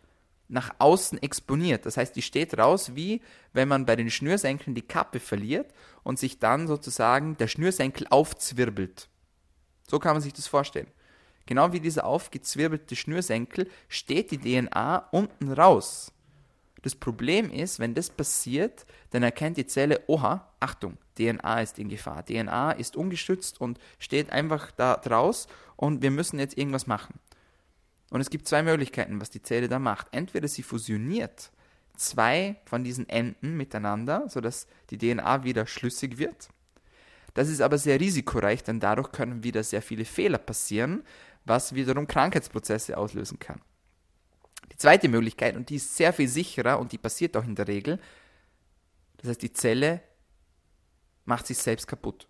[SPEAKER 1] nach außen exponiert. Das heißt, die steht raus, wie wenn man bei den Schnürsenkeln die Kappe verliert und sich dann sozusagen der Schnürsenkel aufzwirbelt. So kann man sich das vorstellen. Genau wie dieser aufgezwirbelte Schnürsenkel steht die DNA unten raus. Das Problem ist, wenn das passiert, dann erkennt die Zelle, oha, Achtung, DNA ist in Gefahr. DNA ist ungestützt und steht einfach da draus und wir müssen jetzt irgendwas machen. Und es gibt zwei Möglichkeiten, was die Zelle da macht. Entweder sie fusioniert zwei von diesen Enden miteinander, sodass die DNA wieder schlüssig wird. Das ist aber sehr risikoreich, denn dadurch können wieder sehr viele Fehler passieren, was wiederum Krankheitsprozesse auslösen kann. Die zweite Möglichkeit, und die ist sehr viel sicherer und die passiert auch in der Regel, das heißt, die Zelle macht sich selbst kaputt.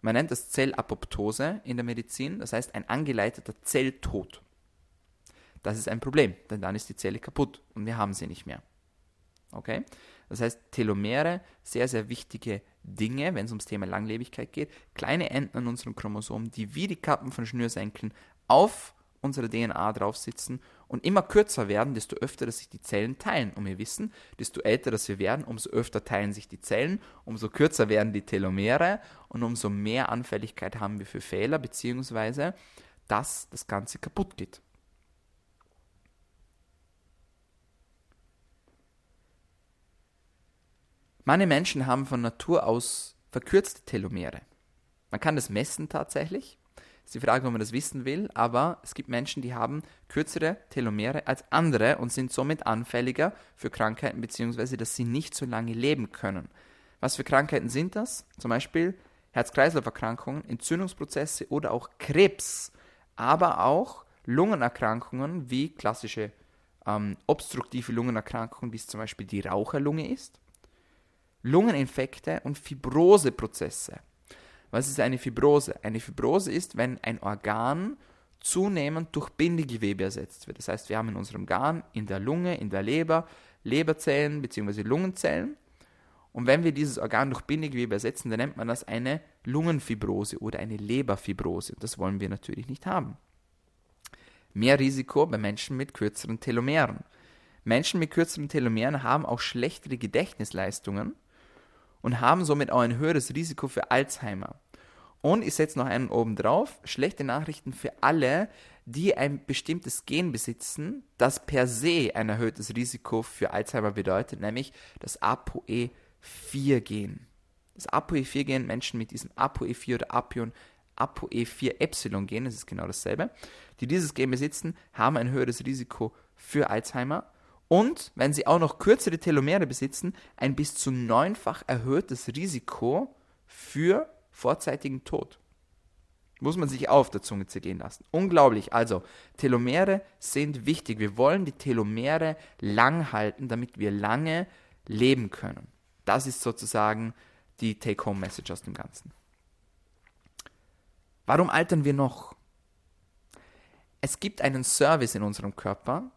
[SPEAKER 1] Man nennt das Zellapoptose in der Medizin, das heißt ein angeleiteter Zelltod. Das ist ein Problem, denn dann ist die Zelle kaputt und wir haben sie nicht mehr. Okay? Das heißt, Telomere, sehr, sehr wichtige Dinge, wenn es ums Thema Langlebigkeit geht. Kleine Enden an unseren Chromosomen, die wie die Kappen von Schnürsenkeln auf unsere DNA drauf sitzen und immer kürzer werden, desto öfter dass sich die Zellen teilen. Und wir wissen, desto älter dass wir werden, umso öfter teilen sich die Zellen, umso kürzer werden die Telomere und umso mehr Anfälligkeit haben wir für Fehler, beziehungsweise dass das Ganze kaputt geht. Manche Menschen haben von Natur aus verkürzte Telomere. Man kann das messen tatsächlich. Ist die Frage, ob man das wissen will, aber es gibt Menschen, die haben kürzere Telomere als andere und sind somit anfälliger für Krankheiten, beziehungsweise dass sie nicht so lange leben können. Was für Krankheiten sind das? Zum Beispiel Herz-Kreislauf-Erkrankungen, Entzündungsprozesse oder auch Krebs, aber auch Lungenerkrankungen wie klassische ähm, obstruktive Lungenerkrankungen, wie es zum Beispiel die Raucherlunge ist Lungeninfekte und Fibroseprozesse. Was ist eine Fibrose? Eine Fibrose ist, wenn ein Organ zunehmend durch Bindegewebe ersetzt wird. Das heißt, wir haben in unserem Organ, in der Lunge, in der Leber, Leberzellen bzw. Lungenzellen. Und wenn wir dieses Organ durch Bindegewebe ersetzen, dann nennt man das eine Lungenfibrose oder eine Leberfibrose. Das wollen wir natürlich nicht haben. Mehr Risiko bei Menschen mit kürzeren Telomeren. Menschen mit kürzeren Telomeren haben auch schlechtere Gedächtnisleistungen und haben somit auch ein höheres Risiko für Alzheimer. Und ich setze noch einen oben drauf, schlechte Nachrichten für alle, die ein bestimmtes Gen besitzen, das per se ein erhöhtes Risiko für Alzheimer bedeutet, nämlich das ApoE4-Gen. Das ApoE4-Gen, Menschen mit diesem ApoE4 oder Apion, ApoE4-Epsilon-Gen, das ist genau dasselbe, die dieses Gen besitzen, haben ein höheres Risiko für Alzheimer und, wenn sie auch noch kürzere Telomere besitzen, ein bis zu neunfach erhöhtes Risiko für vorzeitigen Tod. Muss man sich auf der Zunge zergehen lassen. Unglaublich. Also, Telomere sind wichtig. Wir wollen die Telomere lang halten, damit wir lange leben können. Das ist sozusagen die Take-Home-Message aus dem Ganzen. Warum altern wir noch? Es gibt einen Service in unserem Körper,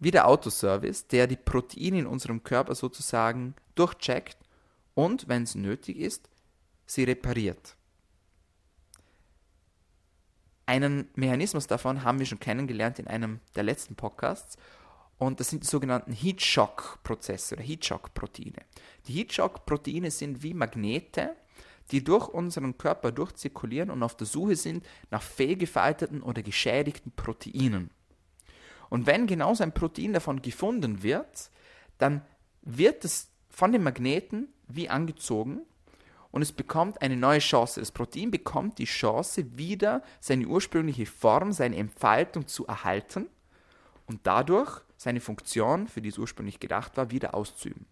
[SPEAKER 1] wie der Autoservice, der die Proteine in unserem Körper sozusagen durchcheckt und, wenn es nötig ist, sie repariert. Einen Mechanismus davon haben wir schon kennengelernt in einem der letzten Podcasts und das sind die sogenannten Heat-Shock-Prozesse oder Heat-Shock-Proteine. Die Heat-Shock-Proteine sind wie Magnete, die durch unseren Körper durchzirkulieren und auf der Suche sind nach fehlgefalteten oder geschädigten Proteinen. Und wenn genau so ein Protein davon gefunden wird, dann wird es von den Magneten wie angezogen und es bekommt eine neue Chance. Das Protein bekommt die Chance, wieder seine ursprüngliche Form, seine Entfaltung zu erhalten und dadurch seine Funktion, für die es ursprünglich gedacht war, wieder auszuüben.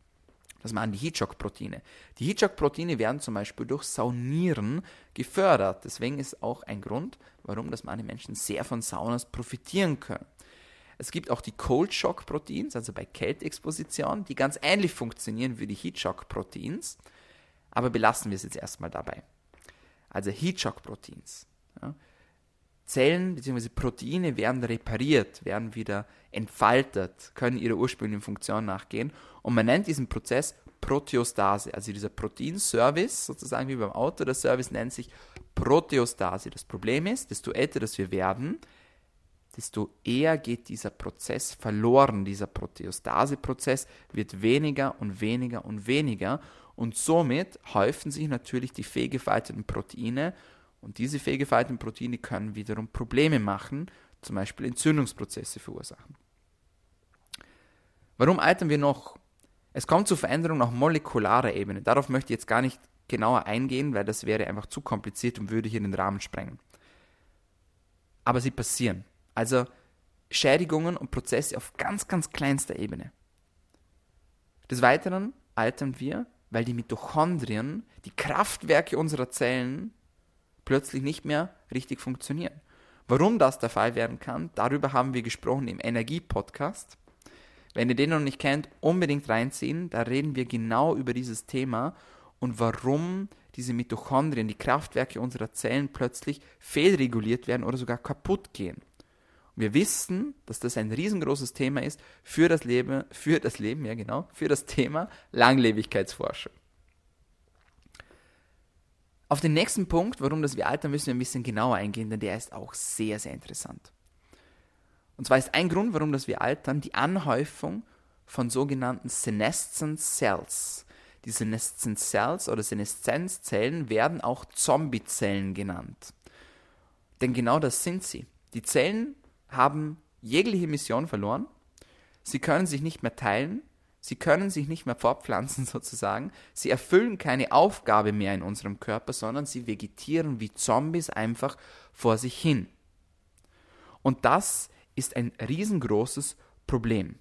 [SPEAKER 1] Das machen die Heatshock-Proteine. Die Heatshock-Proteine werden zum Beispiel durch Saunieren gefördert. Deswegen ist auch ein Grund, warum das manche Menschen sehr von Saunas profitieren können. Es gibt auch die Cold Shock Proteins, also bei Kälteexposition, die ganz ähnlich funktionieren wie die Heat Shock Proteins, aber belassen wir es jetzt erstmal dabei. Also Heat Shock Proteins. Ja. Zellen bzw. Proteine werden repariert, werden wieder entfaltet, können ihrer ursprünglichen Funktion nachgehen und man nennt diesen Prozess Proteostase, also dieser Proteinservice, sozusagen wie beim Auto, der Service nennt sich Proteostase. Das Problem ist, desto älter das wir werden, desto eher geht dieser Prozess verloren. Dieser Proteostase-Prozess wird weniger und weniger und weniger und somit häufen sich natürlich die fehlgefalteten Proteine und diese fehlgefalteten Proteine können wiederum Probleme machen, zum Beispiel Entzündungsprozesse verursachen. Warum altern wir noch? Es kommt zu Veränderungen auf molekularer Ebene. Darauf möchte ich jetzt gar nicht genauer eingehen, weil das wäre einfach zu kompliziert und würde hier den Rahmen sprengen. Aber sie passieren. Also Schädigungen und Prozesse auf ganz, ganz kleinster Ebene. Des Weiteren altern wir, weil die Mitochondrien, die Kraftwerke unserer Zellen, plötzlich nicht mehr richtig funktionieren. Warum das der Fall werden kann, darüber haben wir gesprochen im Energie-Podcast. Wenn ihr den noch nicht kennt, unbedingt reinziehen. Da reden wir genau über dieses Thema und warum diese Mitochondrien, die Kraftwerke unserer Zellen plötzlich fehlreguliert werden oder sogar kaputt gehen. Wir wissen, dass das ein riesengroßes Thema ist für das Leben, für das Leben, ja genau, für das Thema Langlebigkeitsforschung. Auf den nächsten Punkt, warum das wir altern, müssen wir ein bisschen genauer eingehen, denn der ist auch sehr, sehr interessant. Und zwar ist ein Grund, warum das wir altern, die Anhäufung von sogenannten Senescent Cells. Die Senescent Cells oder Seneszenzzellen werden auch Zombiezellen genannt. Denn genau das sind sie. Die Zellen haben jegliche Mission verloren. Sie können sich nicht mehr teilen. Sie können sich nicht mehr fortpflanzen sozusagen. Sie erfüllen keine Aufgabe mehr in unserem Körper, sondern sie vegetieren wie Zombies einfach vor sich hin. Und das ist ein riesengroßes Problem.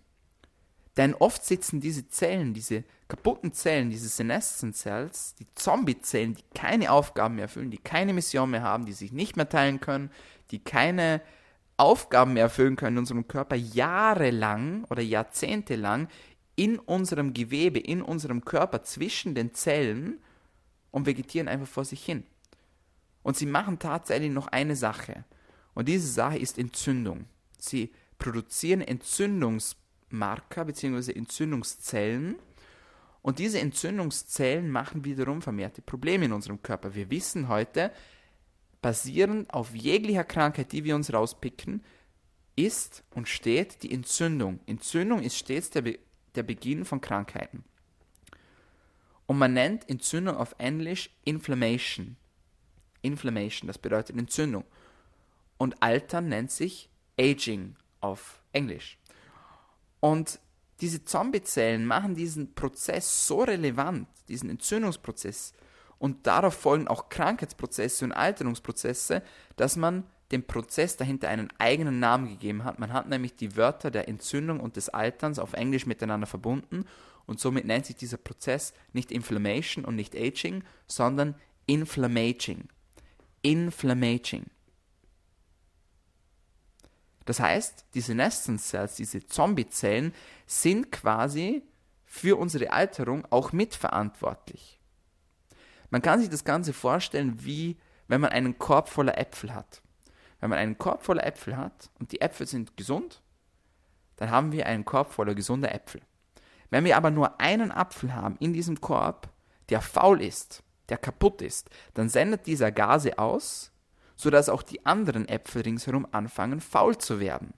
[SPEAKER 1] Denn oft sitzen diese Zellen, diese kaputten Zellen, diese Senescent Cells, die Zombie-Zellen, die keine Aufgaben mehr erfüllen, die keine Mission mehr haben, die sich nicht mehr teilen können, die keine Aufgaben erfüllen können in unserem Körper, jahrelang oder jahrzehntelang in unserem Gewebe, in unserem Körper zwischen den Zellen und vegetieren einfach vor sich hin. Und sie machen tatsächlich noch eine Sache. Und diese Sache ist Entzündung. Sie produzieren Entzündungsmarker bzw. Entzündungszellen. Und diese Entzündungszellen machen wiederum vermehrte Probleme in unserem Körper. Wir wissen heute, basierend auf jeglicher Krankheit, die wir uns rauspicken, ist und steht die Entzündung. Entzündung ist stets der, Be der Beginn von Krankheiten. Und man nennt Entzündung auf Englisch Inflammation. Inflammation, das bedeutet Entzündung. Und Altern nennt sich Aging auf Englisch. Und diese Zombiezellen machen diesen Prozess so relevant, diesen Entzündungsprozess, und darauf folgen auch Krankheitsprozesse und Alterungsprozesse, dass man dem Prozess dahinter einen eigenen Namen gegeben hat. Man hat nämlich die Wörter der Entzündung und des Alterns auf Englisch miteinander verbunden und somit nennt sich dieser Prozess nicht Inflammation und nicht Aging, sondern Inflammaging. Inflammaging. Das heißt, diese Senescent Cells, diese Zombiezellen, sind quasi für unsere Alterung auch mitverantwortlich. Man kann sich das Ganze vorstellen, wie wenn man einen Korb voller Äpfel hat. Wenn man einen Korb voller Äpfel hat und die Äpfel sind gesund, dann haben wir einen Korb voller gesunder Äpfel. Wenn wir aber nur einen Apfel haben in diesem Korb, der faul ist, der kaputt ist, dann sendet dieser Gase aus, sodass auch die anderen Äpfel ringsherum anfangen faul zu werden.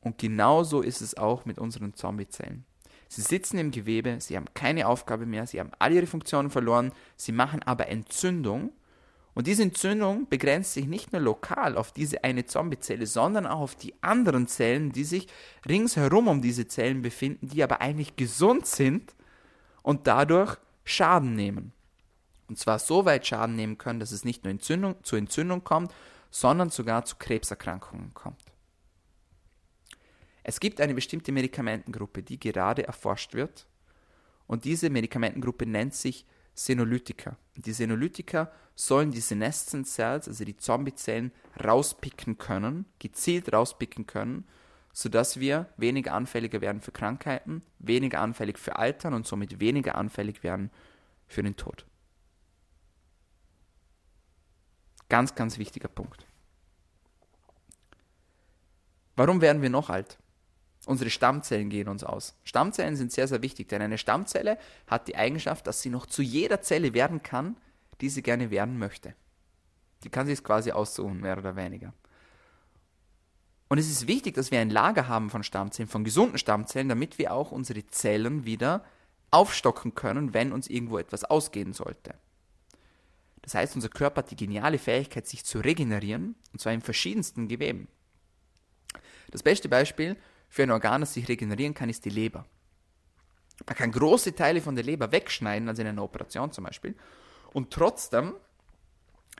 [SPEAKER 1] Und genauso ist es auch mit unseren Zombiezellen. Sie sitzen im Gewebe, sie haben keine Aufgabe mehr, sie haben all ihre Funktionen verloren, sie machen aber Entzündung. Und diese Entzündung begrenzt sich nicht nur lokal auf diese eine Zombiezelle, sondern auch auf die anderen Zellen, die sich ringsherum um diese Zellen befinden, die aber eigentlich gesund sind und dadurch Schaden nehmen. Und zwar so weit Schaden nehmen können, dass es nicht nur Entzündung, zu Entzündung kommt, sondern sogar zu Krebserkrankungen kommt. Es gibt eine bestimmte Medikamentengruppe, die gerade erforscht wird. Und diese Medikamentengruppe nennt sich Senolytika. Die Senolytika sollen die Senescent Cells, also die Zombiezellen, rauspicken können, gezielt rauspicken können, sodass wir weniger anfälliger werden für Krankheiten, weniger anfällig für Altern und somit weniger anfällig werden für den Tod. Ganz, ganz wichtiger Punkt. Warum werden wir noch alt? Unsere Stammzellen gehen uns aus. Stammzellen sind sehr, sehr wichtig, denn eine Stammzelle hat die Eigenschaft, dass sie noch zu jeder Zelle werden kann, die sie gerne werden möchte. Die kann sich quasi aussuchen, mehr oder weniger. Und es ist wichtig, dass wir ein Lager haben von Stammzellen, von gesunden Stammzellen, damit wir auch unsere Zellen wieder aufstocken können, wenn uns irgendwo etwas ausgehen sollte. Das heißt, unser Körper hat die geniale Fähigkeit, sich zu regenerieren, und zwar in verschiedensten Geweben. Das beste Beispiel für ein Organ, das sich regenerieren kann, ist die Leber. Man kann große Teile von der Leber wegschneiden, also in einer Operation zum Beispiel, und trotzdem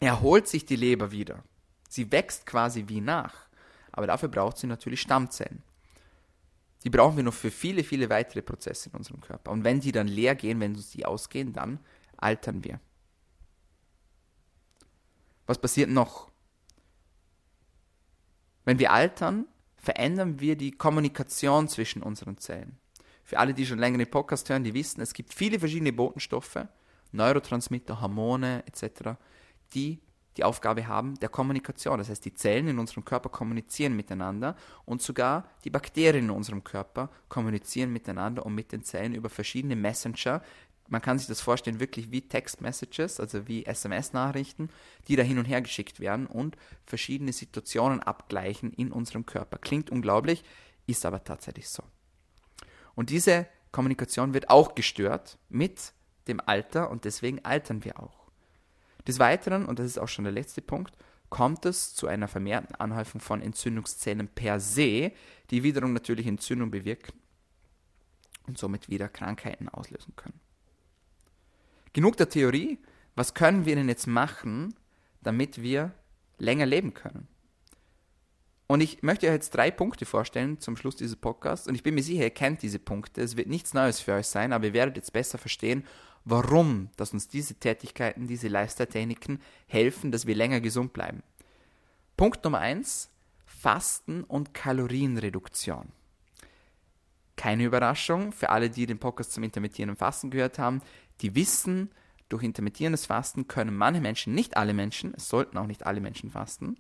[SPEAKER 1] erholt sich die Leber wieder. Sie wächst quasi wie nach. Aber dafür braucht sie natürlich Stammzellen. Die brauchen wir noch für viele, viele weitere Prozesse in unserem Körper. Und wenn die dann leer gehen, wenn uns die ausgehen, dann altern wir. Was passiert noch? Wenn wir altern, verändern wir die Kommunikation zwischen unseren Zellen. Für alle, die schon länger den Podcast hören, die wissen, es gibt viele verschiedene Botenstoffe, Neurotransmitter, Hormone etc., die die Aufgabe haben der Kommunikation. Das heißt, die Zellen in unserem Körper kommunizieren miteinander und sogar die Bakterien in unserem Körper kommunizieren miteinander und mit den Zellen über verschiedene Messenger, man kann sich das vorstellen, wirklich wie Text-Messages, also wie SMS-Nachrichten, die da hin und her geschickt werden und verschiedene Situationen abgleichen in unserem Körper. Klingt unglaublich, ist aber tatsächlich so. Und diese Kommunikation wird auch gestört mit dem Alter und deswegen altern wir auch. Des Weiteren, und das ist auch schon der letzte Punkt, kommt es zu einer vermehrten Anhäufung von Entzündungszellen per se, die wiederum natürlich Entzündung bewirken und somit wieder Krankheiten auslösen können. Genug der Theorie. Was können wir denn jetzt machen, damit wir länger leben können? Und ich möchte euch jetzt drei Punkte vorstellen zum Schluss dieses Podcasts. Und ich bin mir sicher, ihr kennt diese Punkte. Es wird nichts Neues für euch sein, aber ihr werdet jetzt besser verstehen, warum, dass uns diese Tätigkeiten, diese Lifestyle-Techniken helfen, dass wir länger gesund bleiben. Punkt Nummer eins: Fasten und Kalorienreduktion. Keine Überraschung für alle, die den Podcast zum intermittierenden Fasten gehört haben die wissen, durch intermittierendes Fasten können manche Menschen, nicht alle Menschen, es sollten auch nicht alle Menschen fasten,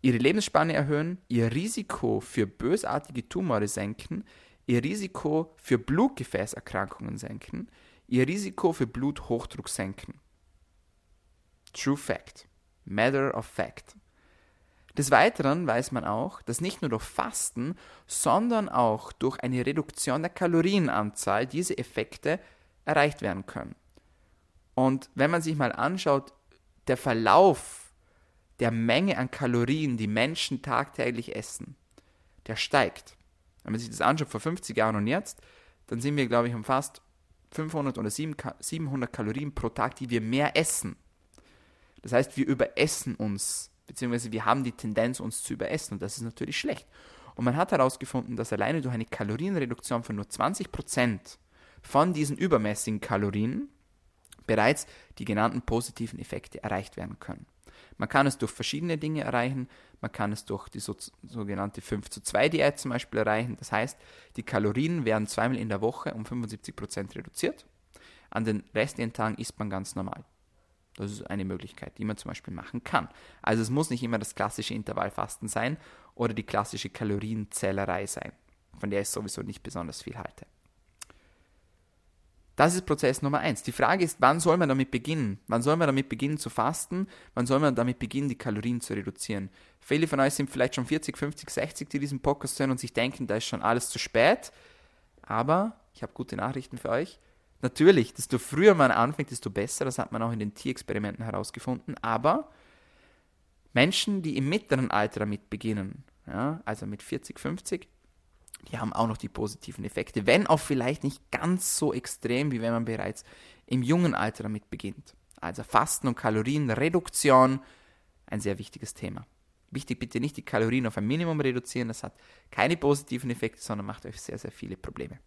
[SPEAKER 1] ihre Lebensspanne erhöhen, ihr Risiko für bösartige Tumore senken, ihr Risiko für Blutgefäßerkrankungen senken, ihr Risiko für Bluthochdruck senken. True Fact. Matter of Fact. Des Weiteren weiß man auch, dass nicht nur durch Fasten, sondern auch durch eine Reduktion der Kalorienanzahl diese Effekte erreicht werden können. Und wenn man sich mal anschaut, der Verlauf der Menge an Kalorien, die Menschen tagtäglich essen, der steigt. Wenn man sich das anschaut vor 50 Jahren und jetzt, dann sind wir, glaube ich, um fast 500 oder 700 Kalorien pro Tag, die wir mehr essen. Das heißt, wir überessen uns, beziehungsweise wir haben die Tendenz, uns zu überessen und das ist natürlich schlecht. Und man hat herausgefunden, dass alleine durch eine Kalorienreduktion von nur 20 Prozent von diesen übermäßigen Kalorien bereits die genannten positiven Effekte erreicht werden können. Man kann es durch verschiedene Dinge erreichen. Man kann es durch die so, sogenannte 5 zu 2 Diät zum Beispiel erreichen. Das heißt, die Kalorien werden zweimal in der Woche um 75% reduziert. An den restlichen Tagen isst man ganz normal. Das ist eine Möglichkeit, die man zum Beispiel machen kann. Also es muss nicht immer das klassische Intervallfasten sein oder die klassische Kalorienzählerei sein, von der ich sowieso nicht besonders viel halte. Das ist Prozess Nummer eins. Die Frage ist, wann soll man damit beginnen? Wann soll man damit beginnen zu fasten? Wann soll man damit beginnen, die Kalorien zu reduzieren? Viele von euch sind vielleicht schon 40, 50, 60, die diesen Podcast hören und sich denken, da ist schon alles zu spät. Aber ich habe gute Nachrichten für euch. Natürlich, desto früher man anfängt, desto besser. Das hat man auch in den Tierexperimenten herausgefunden. Aber Menschen, die im mittleren Alter damit beginnen, ja, also mit 40, 50, die haben auch noch die positiven Effekte, wenn auch vielleicht nicht ganz so extrem, wie wenn man bereits im jungen Alter damit beginnt. Also Fasten und Kalorienreduktion, ein sehr wichtiges Thema. Wichtig bitte nicht die Kalorien auf ein Minimum reduzieren, das hat keine positiven Effekte, sondern macht euch sehr, sehr viele Probleme.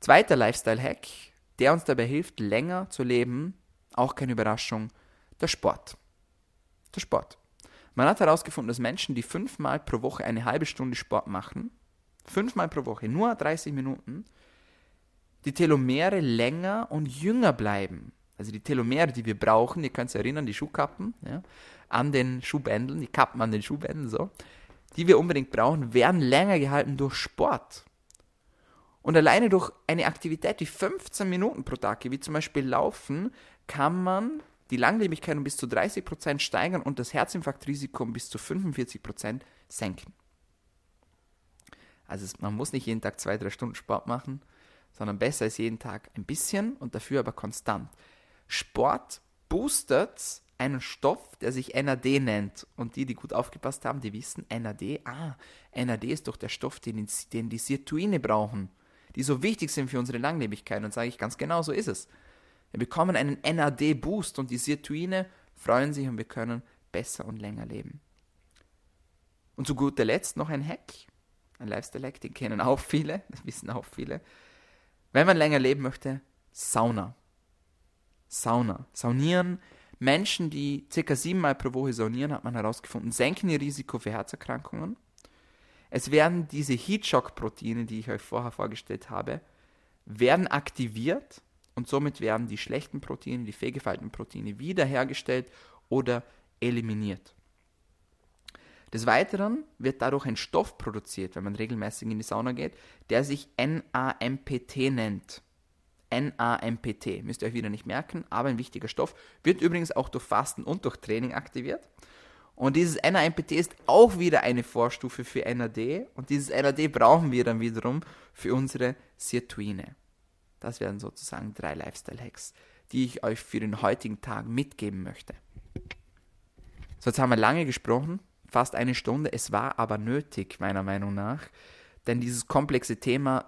[SPEAKER 1] Zweiter Lifestyle-Hack, der uns dabei hilft, länger zu leben, auch keine Überraschung, der Sport. Der Sport. Man hat herausgefunden, dass Menschen, die fünfmal pro Woche eine halbe Stunde Sport machen, fünfmal pro Woche, nur 30 Minuten, die Telomere länger und jünger bleiben. Also die Telomere, die wir brauchen, ihr könnt es erinnern, die Schuhkappen ja, an den Schuhbändeln, die Kappen an den Schuhbändeln, so, die wir unbedingt brauchen, werden länger gehalten durch Sport. Und alleine durch eine Aktivität, die 15 Minuten pro Tag, wie zum Beispiel Laufen, kann man die Langlebigkeit um bis zu 30% steigern und das Herzinfarktrisiko um bis zu 45% senken. Also man muss nicht jeden Tag zwei, drei Stunden Sport machen, sondern besser ist jeden Tag ein bisschen und dafür aber konstant. Sport boostet einen Stoff, der sich NAD nennt. Und die, die gut aufgepasst haben, die wissen, NAD, ah, NAD ist doch der Stoff, den, den die Sirtuine brauchen, die so wichtig sind für unsere Langlebigkeit. Und sage ich ganz genau, so ist es. Wir bekommen einen NAD-Boost und die Sirtuine freuen sich und wir können besser und länger leben. Und zu guter Letzt noch ein Hack, ein Lifestyle-Hack, den kennen auch viele, das wissen auch viele. Wenn man länger leben möchte, Sauna. Sauna. Saunieren. Menschen, die circa siebenmal pro Woche saunieren, hat man herausgefunden, senken ihr Risiko für Herzerkrankungen. Es werden diese Heatshock-Proteine, die ich euch vorher vorgestellt habe, werden aktiviert und somit werden die schlechten Proteine, die fehlgefalteten Proteine wiederhergestellt oder eliminiert. Des Weiteren wird dadurch ein Stoff produziert, wenn man regelmäßig in die Sauna geht, der sich NAMPT nennt. NAMPT, müsst ihr euch wieder nicht merken, aber ein wichtiger Stoff, wird übrigens auch durch Fasten und durch Training aktiviert. Und dieses NAMPT ist auch wieder eine Vorstufe für NAD und dieses NAD brauchen wir dann wiederum für unsere Sirtuine. Das wären sozusagen drei Lifestyle-Hacks, die ich euch für den heutigen Tag mitgeben möchte. So, jetzt haben wir lange gesprochen, fast eine Stunde. Es war aber nötig, meiner Meinung nach, denn dieses komplexe Thema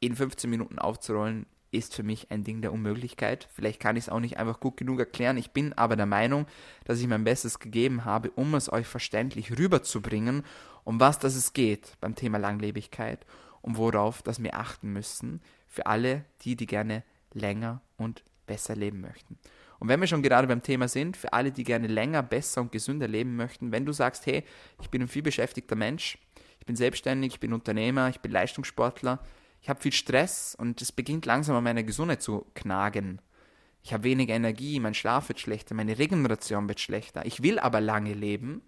[SPEAKER 1] in 15 Minuten aufzurollen, ist für mich ein Ding der Unmöglichkeit. Vielleicht kann ich es auch nicht einfach gut genug erklären. Ich bin aber der Meinung, dass ich mein Bestes gegeben habe, um es euch verständlich rüberzubringen, um was das es geht beim Thema Langlebigkeit und worauf das wir achten müssen, für alle die, die gerne länger und besser leben möchten. Und wenn wir schon gerade beim Thema sind, für alle, die gerne länger, besser und gesünder leben möchten, wenn du sagst, hey, ich bin ein vielbeschäftigter Mensch, ich bin selbstständig, ich bin Unternehmer, ich bin Leistungssportler, ich habe viel Stress und es beginnt langsam an meiner Gesundheit zu knagen. Ich habe weniger Energie, mein Schlaf wird schlechter, meine Regeneration wird schlechter. Ich will aber lange leben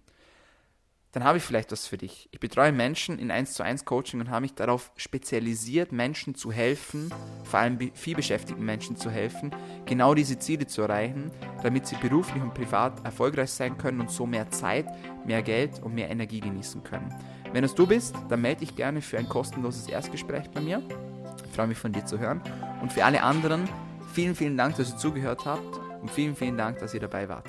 [SPEAKER 1] dann habe ich vielleicht was für dich. Ich betreue Menschen in 1 zu 1 Coaching und habe mich darauf spezialisiert, Menschen zu helfen, vor allem vielbeschäftigten Menschen zu helfen, genau diese Ziele zu erreichen, damit sie beruflich und privat erfolgreich sein können und so mehr Zeit, mehr Geld und mehr Energie genießen können. Wenn es du bist, dann melde dich gerne für ein kostenloses Erstgespräch bei mir. Ich freue mich von dir zu hören. Und für alle anderen, vielen, vielen Dank, dass ihr zugehört habt und vielen, vielen Dank, dass ihr dabei wart.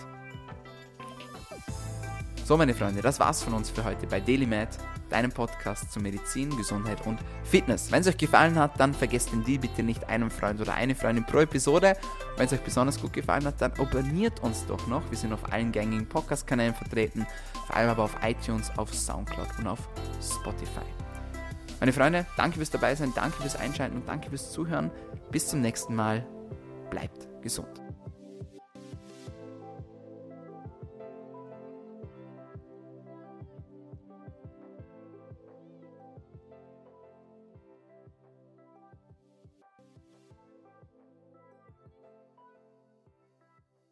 [SPEAKER 1] So, meine Freunde, das war's von uns für heute bei DailyMed, deinem Podcast zu Medizin, Gesundheit und Fitness. Wenn es euch gefallen hat, dann vergesst den Deal bitte nicht einem Freund oder eine Freundin pro Episode. Wenn es euch besonders gut gefallen hat, dann abonniert uns doch noch. Wir sind auf allen gängigen Podcast-Kanälen vertreten, vor allem aber auf iTunes, auf Soundcloud und auf Spotify. Meine Freunde, danke fürs Dabeisein, danke fürs Einschalten und danke fürs Zuhören. Bis zum nächsten Mal. Bleibt gesund.